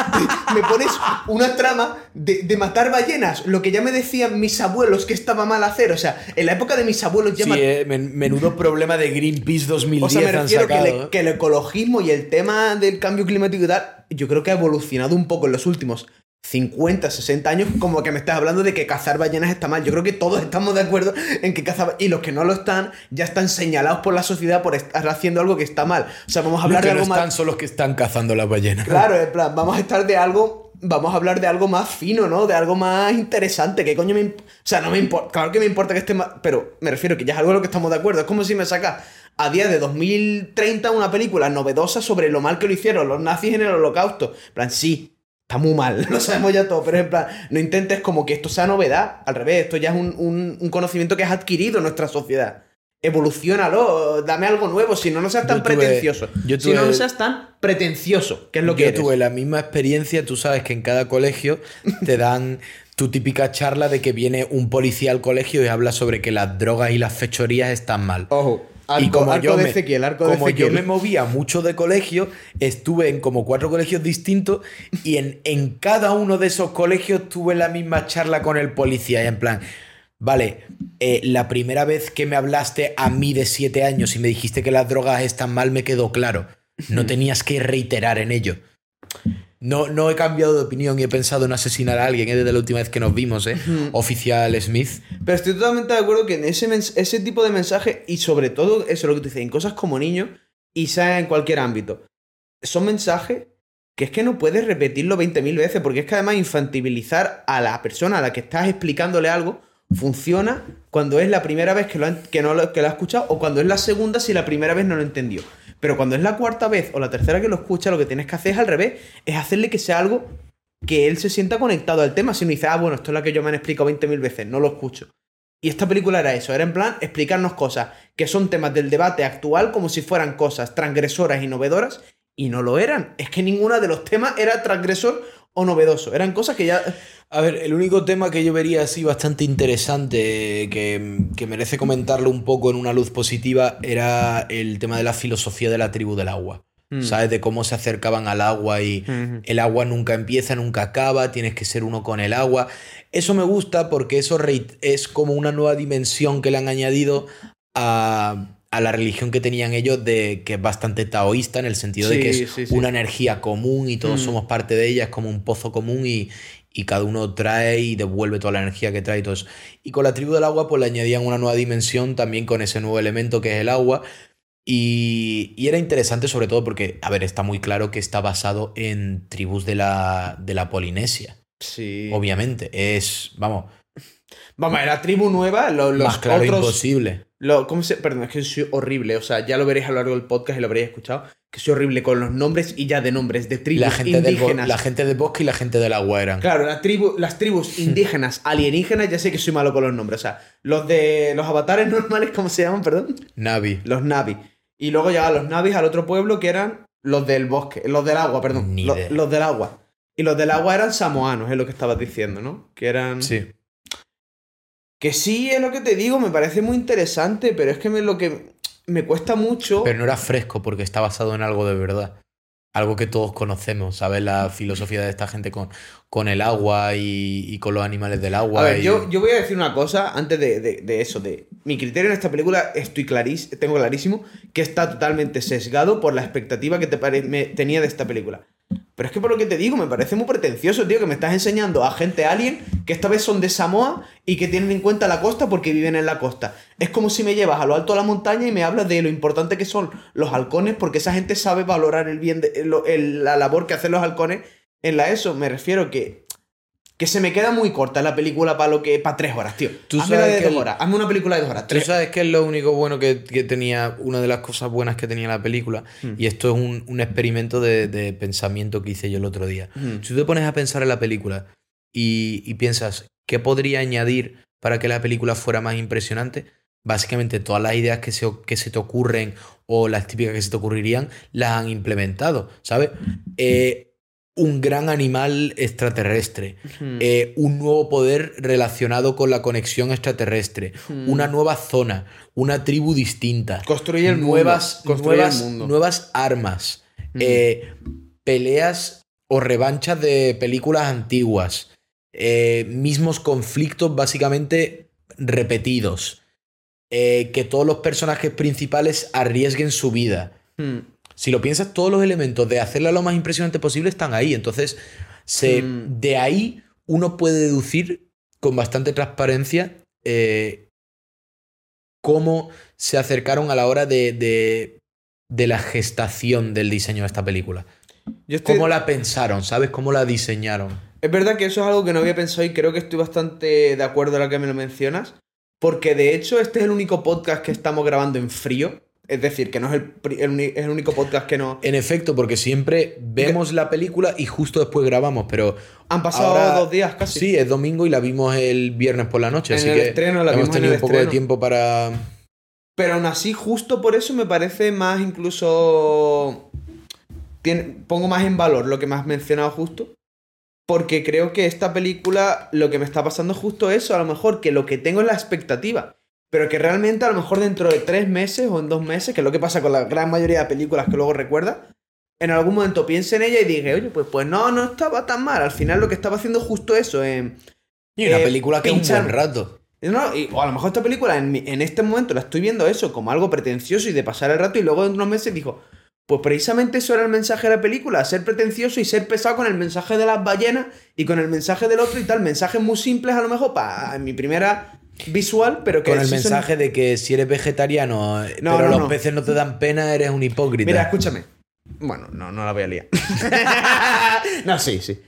Speaker 3: (laughs) me pones una trama de, de matar ballenas, lo que ya me decían mis abuelos que estaba mal hacer. O sea, en la época de mis abuelos ya
Speaker 2: Sí, eh, men- menudo problema de Greenpeace 2010
Speaker 3: o sea, me que,
Speaker 2: sacado, ¿eh?
Speaker 3: que el ecologismo y el tema del cambio climático y tal, yo creo que ha evolucionado un poco en los últimos 50, 60 años, como que me estás hablando de que cazar ballenas está mal. Yo creo que todos estamos de acuerdo en que cazar y los que no lo están ya están señalados por la sociedad por estar haciendo algo que está mal. O sea, vamos a
Speaker 2: Los
Speaker 3: hablar
Speaker 2: que
Speaker 3: de
Speaker 2: no
Speaker 3: algo
Speaker 2: están
Speaker 3: más
Speaker 2: son los que están cazando las ballenas.
Speaker 3: Claro, en plan, vamos a estar de algo. Vamos a hablar de algo más fino, ¿no? De algo más interesante. ¿Qué coño me O sea, no me importa. Claro que me importa que esté más. Pero me refiero que ya es algo en lo que estamos de acuerdo. Es como si me sacas a día de 2030 una película novedosa sobre lo mal que lo hicieron los nazis en el holocausto. En plan, sí, está muy mal, lo sabemos ya todo. Pero en plan, no intentes como que esto sea novedad. Al revés, esto ya es un, un- un conocimiento que has adquirido en nuestra sociedad. Evolucionalo, dame algo nuevo, si no, no seas tan
Speaker 2: Yo tuve-
Speaker 3: pretencioso.
Speaker 2: yo
Speaker 3: Si no, no seas tan pretencioso, que es lo que
Speaker 2: Yo
Speaker 3: eres.
Speaker 2: tuve la misma experiencia, tú sabes que en cada colegio te (laughs) dan tu típica charla de que viene un policía al colegio y habla sobre que las drogas y las fechorías están mal.
Speaker 3: Ojo, arco,
Speaker 2: y como
Speaker 3: arco
Speaker 2: yo
Speaker 3: de
Speaker 2: me,
Speaker 3: Ezequiel, arco de
Speaker 2: como yo me movía mucho de colegio, estuve en como cuatro colegios distintos y en, en cada uno de esos colegios tuve la misma charla con el policía. Y en plan, vale, eh, la primera vez que me hablaste a mí de siete años y me dijiste que las drogas están mal, me quedó claro. No tenías que reiterar en ello. No, no he cambiado de opinión y he pensado en asesinar a alguien ¿eh? desde la última vez que nos vimos, ¿eh? Oficial Smith.
Speaker 3: Pero estoy totalmente de acuerdo que en ese, ese tipo de mensaje, y sobre todo eso es lo que te dice, en cosas como niños, y sea en cualquier ámbito, son mensajes que es que no puedes repetirlo 20.000 veces, porque es que además infantilizar a la persona a la que estás explicándole algo funciona cuando es la primera vez que lo, han- que no lo, que lo ha escuchado o cuando es la segunda si la primera vez no lo entendió. Pero cuando es la cuarta vez o la tercera que lo escucha, lo que tienes que hacer es al revés, es hacerle que sea algo que él se sienta conectado al tema. Si no dice, ah, bueno, esto es la que yo me han explicado 20.000 veces, no lo escucho. Y esta película era eso, era en plan explicarnos cosas que son temas del debate actual como si fueran cosas transgresoras y novedoras, y no lo eran. Es que ninguno de los temas era transgresor o novedoso, eran cosas que ya...
Speaker 2: A ver, el único tema que yo vería así bastante interesante, que, que merece comentarlo un poco en una luz positiva, era el tema de la filosofía de la tribu del agua.
Speaker 3: Mm.
Speaker 2: ¿Sabes? De cómo se acercaban al agua y el agua nunca empieza, nunca acaba, tienes que ser uno con el agua. Eso me gusta porque eso es como una nueva dimensión que le han añadido a, a la religión que tenían ellos, de que es bastante taoísta en el sentido de que es
Speaker 3: sí, sí.
Speaker 2: una energía común y todos
Speaker 3: Mm.
Speaker 2: somos parte de ella, es como un pozo común y, y cada uno trae y devuelve toda la energía que trae y todo eso. Y con la tribu del agua pues le añadían una nueva dimensión también con ese nuevo elemento que es el agua. Y, y era interesante sobre todo porque, a ver, está muy claro que está basado en tribus de la, de la Polinesia.
Speaker 3: Sí.
Speaker 2: Obviamente, es, vamos,
Speaker 3: Vamos, la tribu nueva, lo- los
Speaker 2: Más claro
Speaker 3: otros.
Speaker 2: imposible.
Speaker 3: Lo- ¿Cómo se.? Perdón, es que soy horrible. O sea, ya lo veréis a lo largo del podcast y lo habréis escuchado. Que soy horrible con los nombres y ya de nombres de tribus
Speaker 2: La gente, del
Speaker 3: indígenas.
Speaker 2: la gente del bosque y la gente del agua eran.
Speaker 3: Claro, la tribu, las tribus (laughs) indígenas alienígenas, ya sé que soy malo con los nombres. O sea, los de los avatares (laughs) normales, ¿cómo se llaman? Perdón.
Speaker 2: Navi.
Speaker 3: Los Navi. Y luego llegaban los Navis al otro pueblo que eran los del bosque, los del agua, perdón. Los del agua. Y los del agua eran samoanos, es lo que estabas diciendo, ¿no? Que eran.
Speaker 2: Sí.
Speaker 3: Que sí, es lo que te digo, me parece muy interesante, pero es que me, lo que me cuesta mucho.
Speaker 2: Pero no era fresco porque está basado en algo de verdad. Algo que todos conocemos, ¿sabes? La filosofía de esta gente con, con el agua y, y con los animales del agua.
Speaker 3: A ver,
Speaker 2: y-
Speaker 3: yo, yo voy a decir una cosa antes de, de- de eso. De mi criterio en esta película, estoy clarís, tengo clarísimo que está totalmente sesgado por la expectativa que te pare- me tenía de esta película. Pero es que por lo que te digo, me parece muy pretencioso, tío, que me estás enseñando a gente alien que esta vez son de Samoa y que tienen en cuenta la costa porque viven en la costa. Es como si me llevas a lo alto de la montaña y me hablas de lo importante que son los halcones porque esa gente sabe valorar el bien, de, la labor que hacen los halcones en la ESO. Me refiero que que se me queda muy corta la película para lo que para tres horas, tío.
Speaker 2: Tú
Speaker 3: Hazme
Speaker 2: sabes
Speaker 3: la de
Speaker 2: que
Speaker 3: dos
Speaker 2: el-
Speaker 3: horas. Hazme una película de dos horas.
Speaker 2: Tú sabes que es lo único bueno que, que tenía, una de las cosas buenas que tenía la película,
Speaker 3: Hmm.
Speaker 2: y esto es un, un experimento de, de pensamiento que hice yo el otro día.
Speaker 3: Hmm.
Speaker 2: Si tú te pones a pensar en la película y, y piensas, ¿qué podría añadir para que la película fuera más impresionante? Básicamente todas las ideas que se, que se te ocurren o las típicas que se te ocurrirían las han implementado, ¿sabes? Eh, un gran animal extraterrestre,
Speaker 3: Hmm.
Speaker 2: eh, un nuevo poder relacionado con la conexión extraterrestre,
Speaker 3: Hmm.
Speaker 2: una nueva zona, una tribu distinta,
Speaker 3: Construye el
Speaker 2: nuevas,
Speaker 3: mundo. Construye
Speaker 2: nuevas,
Speaker 3: el mundo.
Speaker 2: nuevas armas, eh, peleas o revanchas de películas antiguas, eh, mismos conflictos básicamente repetidos, que todos los personajes principales arriesguen su vida. Si lo piensas, todos los elementos de hacerla lo más impresionante posible están ahí. Entonces, se,
Speaker 3: Mm.
Speaker 2: de ahí uno puede deducir con bastante transparencia eh, cómo se acercaron a la hora de, de, de la gestación del diseño de esta película.
Speaker 3: Yo estoy-
Speaker 2: ¿Cómo la pensaron? ¿Sabes cómo la diseñaron?
Speaker 3: Es verdad que eso es algo que no había pensado y creo que estoy bastante de acuerdo ahora que me lo mencionas. Porque de hecho, este es el único podcast que estamos grabando en frío. Es decir, que no es el, es único podcast que no.
Speaker 2: En efecto, porque siempre vemos la película y justo después grabamos, pero
Speaker 3: Han pasado
Speaker 2: ahora-
Speaker 3: dos días casi.
Speaker 2: Sí, es domingo y la vimos el viernes por la noche,
Speaker 3: En
Speaker 2: así
Speaker 3: el
Speaker 2: que
Speaker 3: estreno la
Speaker 2: hemos tenido
Speaker 3: el
Speaker 2: un poco de tiempo para...
Speaker 3: Pero aún así, justo por eso me parece más incluso. tiene- pongo más en valor lo que me has mencionado justo. Porque creo que esta película lo que me está pasando es justo eso. A lo mejor que lo que tengo es la expectativa. Pero que realmente a lo mejor dentro de tres meses o en dos meses, que es lo que pasa con la gran mayoría de películas que luego recuerdas, en algún momento piense en ella y dije, oye, pues, pues no, no estaba tan mal. Al final lo que estaba haciendo es justo eso.
Speaker 2: Y una
Speaker 3: Eh,
Speaker 2: película que un
Speaker 3: pinchar-
Speaker 2: buen rato.
Speaker 3: no, y- o a lo mejor esta película en, en este momento la estoy viendo eso como algo pretencioso y de pasar el rato y luego en unos meses dijo, pues precisamente eso era el mensaje de la película, ser pretencioso y ser pesado con el mensaje de las ballenas y con el mensaje del otro y tal, mensajes muy simples a lo mejor para mi primera visual, pero que
Speaker 2: Con el
Speaker 3: sí son-
Speaker 2: mensaje de que si eres vegetariano, eh,
Speaker 3: No,
Speaker 2: pero
Speaker 3: no,
Speaker 2: los
Speaker 3: no.
Speaker 2: peces no te dan pena, eres un hipócrita.
Speaker 3: Mira, escúchame. Bueno, no, no la voy a liar. (laughs) no, sí, sí.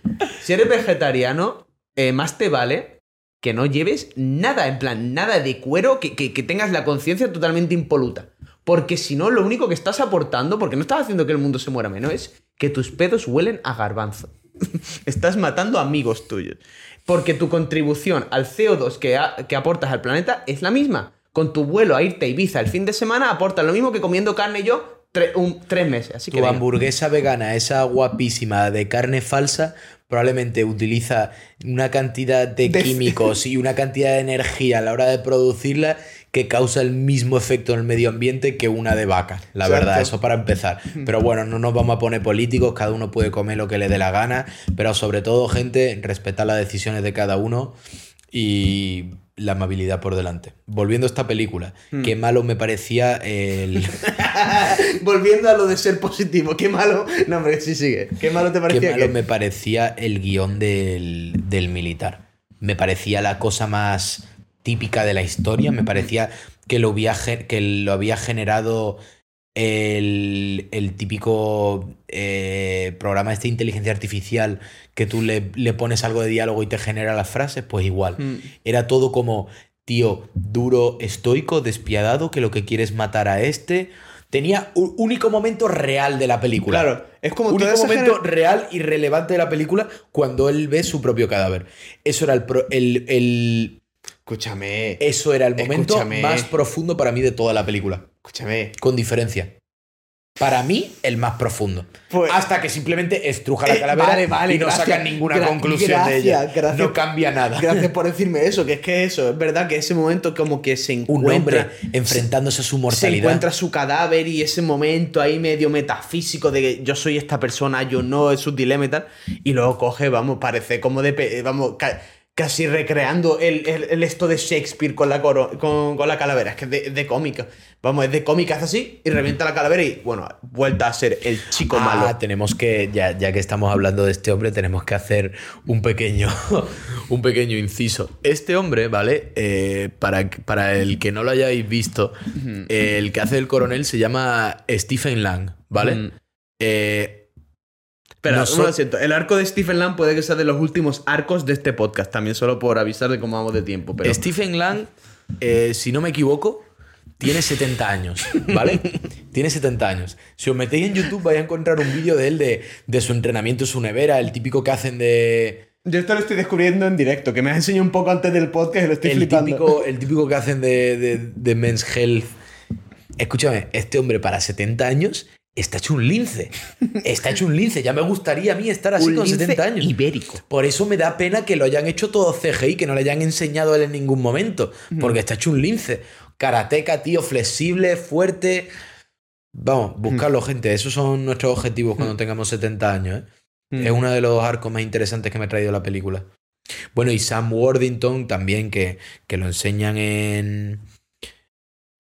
Speaker 3: Si eres vegetariano, eh, más te vale que no lleves nada, en plan, nada de cuero, que, que- que tengas la conciencia totalmente impoluta. Porque si no, lo único que estás aportando, porque no estás haciendo que el mundo se muera menos, es que tus pedos huelen a garbanzo. (laughs) estás matando amigos tuyos. Porque tu contribución al CO2 que, a- que aportas al planeta es la misma. Con tu vuelo a irte a Ibiza el fin de semana aportas lo mismo que comiendo carne yo tre- un- tres meses. Así
Speaker 2: Tu hamburguesa vegana, esa guapísima de carne falsa, probablemente utiliza una cantidad de,
Speaker 3: De-
Speaker 2: químicos y una cantidad de energía a la hora de producirla que causa el mismo efecto en el medio ambiente que una de vaca. La
Speaker 3: Exacto.
Speaker 2: verdad, eso para empezar. Pero bueno, no nos vamos a poner políticos, cada uno puede comer lo que le dé la gana, pero sobre todo, gente, respetar las decisiones de cada uno y la amabilidad por delante. Volviendo a esta película,
Speaker 3: Hmm.
Speaker 2: qué malo me parecía el... (laughs)
Speaker 3: Volviendo a lo de ser positivo, qué malo. No, hombre, sí sigue. Qué malo te
Speaker 2: Qué
Speaker 3: parecía
Speaker 2: malo
Speaker 3: que-
Speaker 2: me parecía el guion del, del militar. Me parecía la cosa más típica de la historia. Me parecía que lo que lo había generado el, el típico eh, programa este de inteligencia artificial que tú le, le pones algo de diálogo y te genera las frases, pues igual.
Speaker 3: Mm.
Speaker 2: Era todo como, tío, duro, estoico, despiadado, que lo que quiere es matar a este. Tenía un único momento real de la película.
Speaker 3: Claro, es como
Speaker 2: único momento real y relevante de la película cuando él ve su propio cadáver. Eso era el, pro- el- el-
Speaker 3: Escúchame,
Speaker 2: eso era el momento
Speaker 3: Escúchame.
Speaker 2: más profundo para mí de toda la película.
Speaker 3: escúchame.
Speaker 2: Con diferencia. Para mí, el más profundo.
Speaker 3: Pues-
Speaker 2: Hasta que simplemente estruja la
Speaker 3: Eh,
Speaker 2: calavera
Speaker 3: vale, vale,
Speaker 2: y no
Speaker 3: gracias.
Speaker 2: sacan ninguna
Speaker 3: Gra-
Speaker 2: conclusión de ella.
Speaker 3: gracias.
Speaker 2: No cambia nada.
Speaker 3: Gracias por decirme eso, que es que eso, es verdad que ese momento como que se
Speaker 2: Un
Speaker 3: encuentra...
Speaker 2: hombre enfrentándose a su
Speaker 3: se
Speaker 2: mortalidad.
Speaker 3: encuentra su cadáver y ese momento ahí medio metafísico de que yo soy esta persona, yo no, es su dilema y tal. Y luego coge, vamos, parece como de. Vamos, casi recreando el, el- el esto de Shakespeare con la, coro, con, con la calavera. Es que es de, de cómica. Vamos, es de cómica, hace así y revienta la calavera y, bueno, vuelta a ser el chico
Speaker 2: Ah,
Speaker 3: malo.
Speaker 2: tenemos que, ya, ya que estamos hablando de este hombre, tenemos que hacer un pequeño, (laughs) un pequeño inciso. Este hombre, ¿vale? Eh, para, para el que no lo hayáis visto, eh, el que hace el coronel se llama Stephen Lang, ¿vale?
Speaker 3: Mm.
Speaker 2: Eh,
Speaker 3: Espera,
Speaker 2: Noso-
Speaker 3: no lo siento. El arco de Stephen Lang puede que sea de los últimos arcos de este podcast, también solo por avisar de cómo vamos de tiempo. Pero...
Speaker 2: Stephen Lang, eh, si no me equivoco, tiene 70 años, ¿vale? (laughs) tiene 70 años. Si os metéis en YouTube vais a encontrar un vídeo de él de, de su entrenamiento en su nevera, el típico que hacen de...
Speaker 3: Yo esto lo estoy descubriendo en directo, que me has enseñado un poco antes del podcast y lo estoy
Speaker 2: El
Speaker 3: flipando.
Speaker 2: típico, el típico que hacen de, de, de Men's Health. Escúchame, este hombre para 70 años está hecho un lince. Está hecho un lince. Ya me gustaría a mí estar así
Speaker 3: Un
Speaker 2: con
Speaker 3: lince
Speaker 2: 70 años.
Speaker 3: ibérico.
Speaker 2: Por eso me da pena que lo hayan hecho todo CGI, que no le hayan enseñado a él en ningún momento. Porque está hecho un lince. Karateca, tío, flexible, fuerte. Vamos, buscarlo, gente. Esos son nuestros objetivos cuando tengamos 70 años. ¿eh? Es uno de los arcos más interesantes que me ha traído la película. Bueno, y Sam Worthington también, que, que lo enseñan en.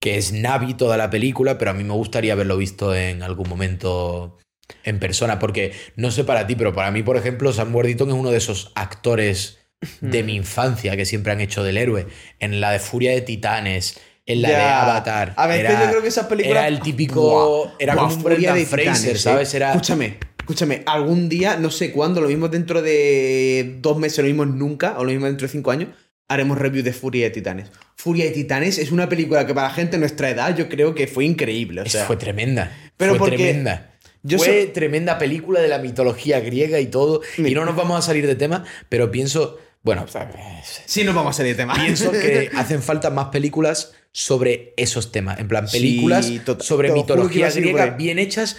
Speaker 2: Que es Navi toda la película, pero a mí me gustaría haberlo visto en algún momento en persona, porque no sé para ti, pero para mí, por ejemplo, Sam Worthington es uno de esos actores (laughs) de mi infancia que siempre han hecho del héroe. En la de Furia de Titanes, en la
Speaker 3: Ya.
Speaker 2: de Avatar.
Speaker 3: A ver,
Speaker 2: era-
Speaker 3: yo creo que esas películas.
Speaker 2: Era el típico.
Speaker 3: Buah,
Speaker 2: era
Speaker 3: buah,
Speaker 2: como un
Speaker 3: Furia de
Speaker 2: Fraser,
Speaker 3: Titanes, ¿eh?
Speaker 2: ¿sabes? Era.
Speaker 3: Escúchame, escúchame. Algún día, no sé cuándo, lo mismo dentro de dos meses, lo mismo nunca, o lo mismo dentro de cinco años, haremos review de Furia de Titanes. Furia de Titanes es una película que para la gente de nuestra edad yo creo que fue increíble. O sea,
Speaker 2: fue tremenda.
Speaker 3: pero
Speaker 2: fue
Speaker 3: porque
Speaker 2: tremenda.
Speaker 3: yo
Speaker 2: fue
Speaker 3: so-
Speaker 2: tremenda película de la mitología griega y todo. Y no nos vamos a salir de tema, pero pienso. Bueno,
Speaker 3: sí, nos vamos a salir de tema.
Speaker 2: pienso que (laughs) hacen falta más películas sobre esos temas. En plan, películas sobre mitología griega bien hechas.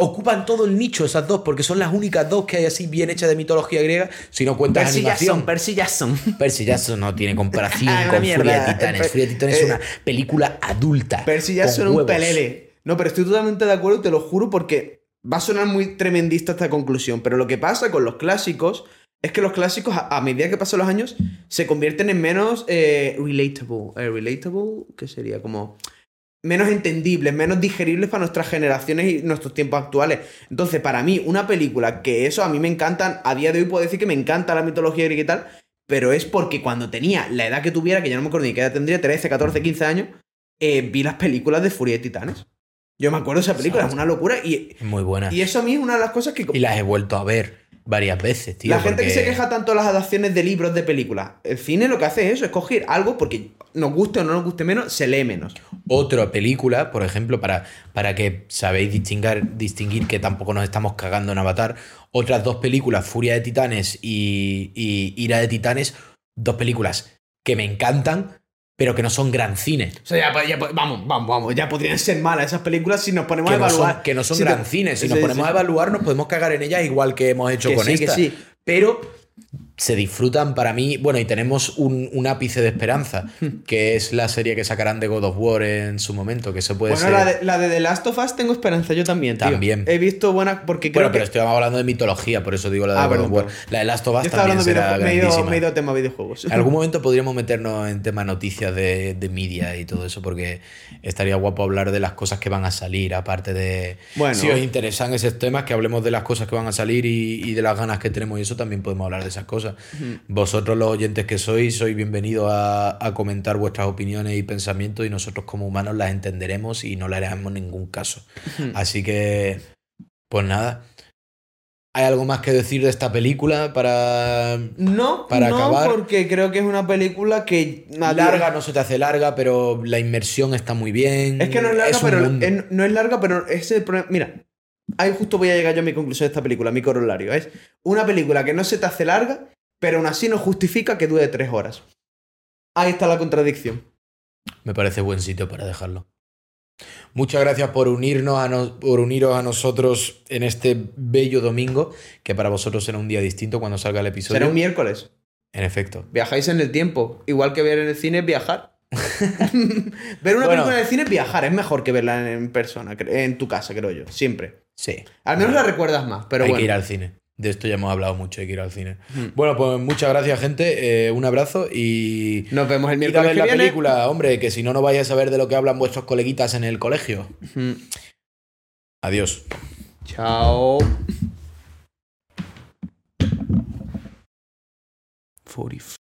Speaker 2: Ocupan todo el nicho esas dos, porque son las únicas dos que hay así bien hechas de mitología griega, si no cuentas
Speaker 3: Percy
Speaker 2: animación.
Speaker 3: Jackson, Percy Jackson. (laughs)
Speaker 2: Percy Jackson no tiene comparación (laughs)
Speaker 3: Ah,
Speaker 2: con
Speaker 3: mierda.
Speaker 2: Furia de Titanes.
Speaker 3: Per-
Speaker 2: Furia de Titanes
Speaker 3: eh,
Speaker 2: es una película adulta.
Speaker 3: Percy Jackson es un pelele. No, pero estoy totalmente de acuerdo, te lo juro, porque va a sonar muy tremendista esta conclusión. Pero lo que pasa con los clásicos es que los clásicos, a, a medida que pasan los años, se convierten en menos eh, relatable. Eh, relatable, ¿qué sería? Como menos entendibles, menos digeribles para nuestras generaciones y nuestros tiempos actuales. Entonces, para mí, una película que eso a mí me encantan, a día de hoy puedo decir que me encanta la mitología griega y tal, pero es porque cuando tenía la edad que tuviera, que ya no me acuerdo ni qué edad tendría, 13, 14, 15 años, eh, vi las películas de Furia de Titanes. Yo me acuerdo de esa película, es una locura. Y,
Speaker 2: muy buena.
Speaker 3: y eso a mí es una de las cosas que...
Speaker 2: Y las he vuelto a ver varias veces, tío.
Speaker 3: la gente que se queja tanto de las adaptaciones de libros de películas, el cine lo que hace es eso, es coger algo porque nos guste o no nos guste menos, se lee menos.
Speaker 2: Otra película, por ejemplo, para, para que sabéis distinguir, distinguir que tampoco nos estamos cagando en Avatar. Otras dos películas, Furia de Titanes y, y Ira de Titanes, dos películas que me encantan, pero que no son gran cine.
Speaker 3: O sea, ya, ya- vamos, vamos, vamos, ya podrían ser malas esas películas si nos ponemos
Speaker 2: Que
Speaker 3: a
Speaker 2: no,
Speaker 3: evaluar.
Speaker 2: son, que no son
Speaker 3: Si te-
Speaker 2: gran cine. Si
Speaker 3: Sí,
Speaker 2: nos ponemos
Speaker 3: sí.
Speaker 2: a evaluar, nos podemos cagar en ellas igual que hemos hecho
Speaker 3: Que
Speaker 2: con
Speaker 3: sí, que
Speaker 2: esta.
Speaker 3: sí.
Speaker 2: Pero se disfrutan para mí. Bueno, y tenemos un, un ápice de esperanza, (laughs) que es la serie que sacarán de God of War en su momento, que se puede
Speaker 3: Bueno,
Speaker 2: ser.
Speaker 3: la de, la de The Last of Us tengo esperanza, yo también, tío.
Speaker 2: También.
Speaker 3: He visto buenas, porque creo
Speaker 2: Bueno, pero
Speaker 3: que...
Speaker 2: estamos hablando de mitología, por eso digo la de
Speaker 3: Ah,
Speaker 2: God of War. La de Last of
Speaker 3: Yo
Speaker 2: Us
Speaker 3: estaba
Speaker 2: también será grandísima.
Speaker 3: me he ido a tema videojuegos.
Speaker 2: En algún (laughs) momento podríamos meternos en tema noticias de, de media y todo eso, porque estaría guapo hablar de las cosas que van a salir, aparte de...
Speaker 3: Bueno.
Speaker 2: Si os interesan esos temas, que hablemos de las cosas que van a salir y, y de las ganas que tenemos y eso, también podemos hablar de esas cosas. Cosas. Vosotros los oyentes que sois, sois bienvenidos a, a comentar vuestras opiniones y pensamientos y nosotros como humanos las entenderemos y no le haremos ningún caso. Así que, pues nada. ¿Hay algo más que decir de esta película para...
Speaker 3: No,
Speaker 2: Para
Speaker 3: no,
Speaker 2: acabar-
Speaker 3: porque creo que es una película que
Speaker 2: Larga, no se te hace larga, pero la inmersión está muy bien.
Speaker 3: Es que no es larga, pero no es larga, pero ese es el problema. Mira, ahí justo voy a llegar yo a mi conclusión de esta película, mi corolario. Es una película que no se te hace larga, pero aún así no justifica que dure tres horas. Ahí está la contradicción.
Speaker 2: Me parece buen sitio para dejarlo. Muchas gracias por unirnos a por uniros a nosotros en este bello domingo, que para vosotros será un día distinto cuando salga el episodio.
Speaker 3: Será un miércoles.
Speaker 2: En efecto.
Speaker 3: Viajáis en el tiempo. Igual que ver en el cine es viajar. (laughs) ver una
Speaker 2: Bueno.
Speaker 3: película en el cine es viajar. Es mejor que verla en persona, en tu casa, creo yo. Siempre.
Speaker 2: Sí.
Speaker 3: Al menos la recuerdas más, pero
Speaker 2: hay
Speaker 3: bueno.
Speaker 2: que ir al cine. De esto ya hemos hablado mucho, hay que ir al cine. Bueno, pues muchas gracias, gente. eh, un abrazo y.
Speaker 3: Nos vemos el miércoles que
Speaker 2: la
Speaker 3: viene.
Speaker 2: película, hombre, que si no, no vais a saber de lo que hablan vuestros coleguitas en el colegio.
Speaker 3: Mm.
Speaker 2: Adiós.
Speaker 3: Chao.
Speaker 2: 40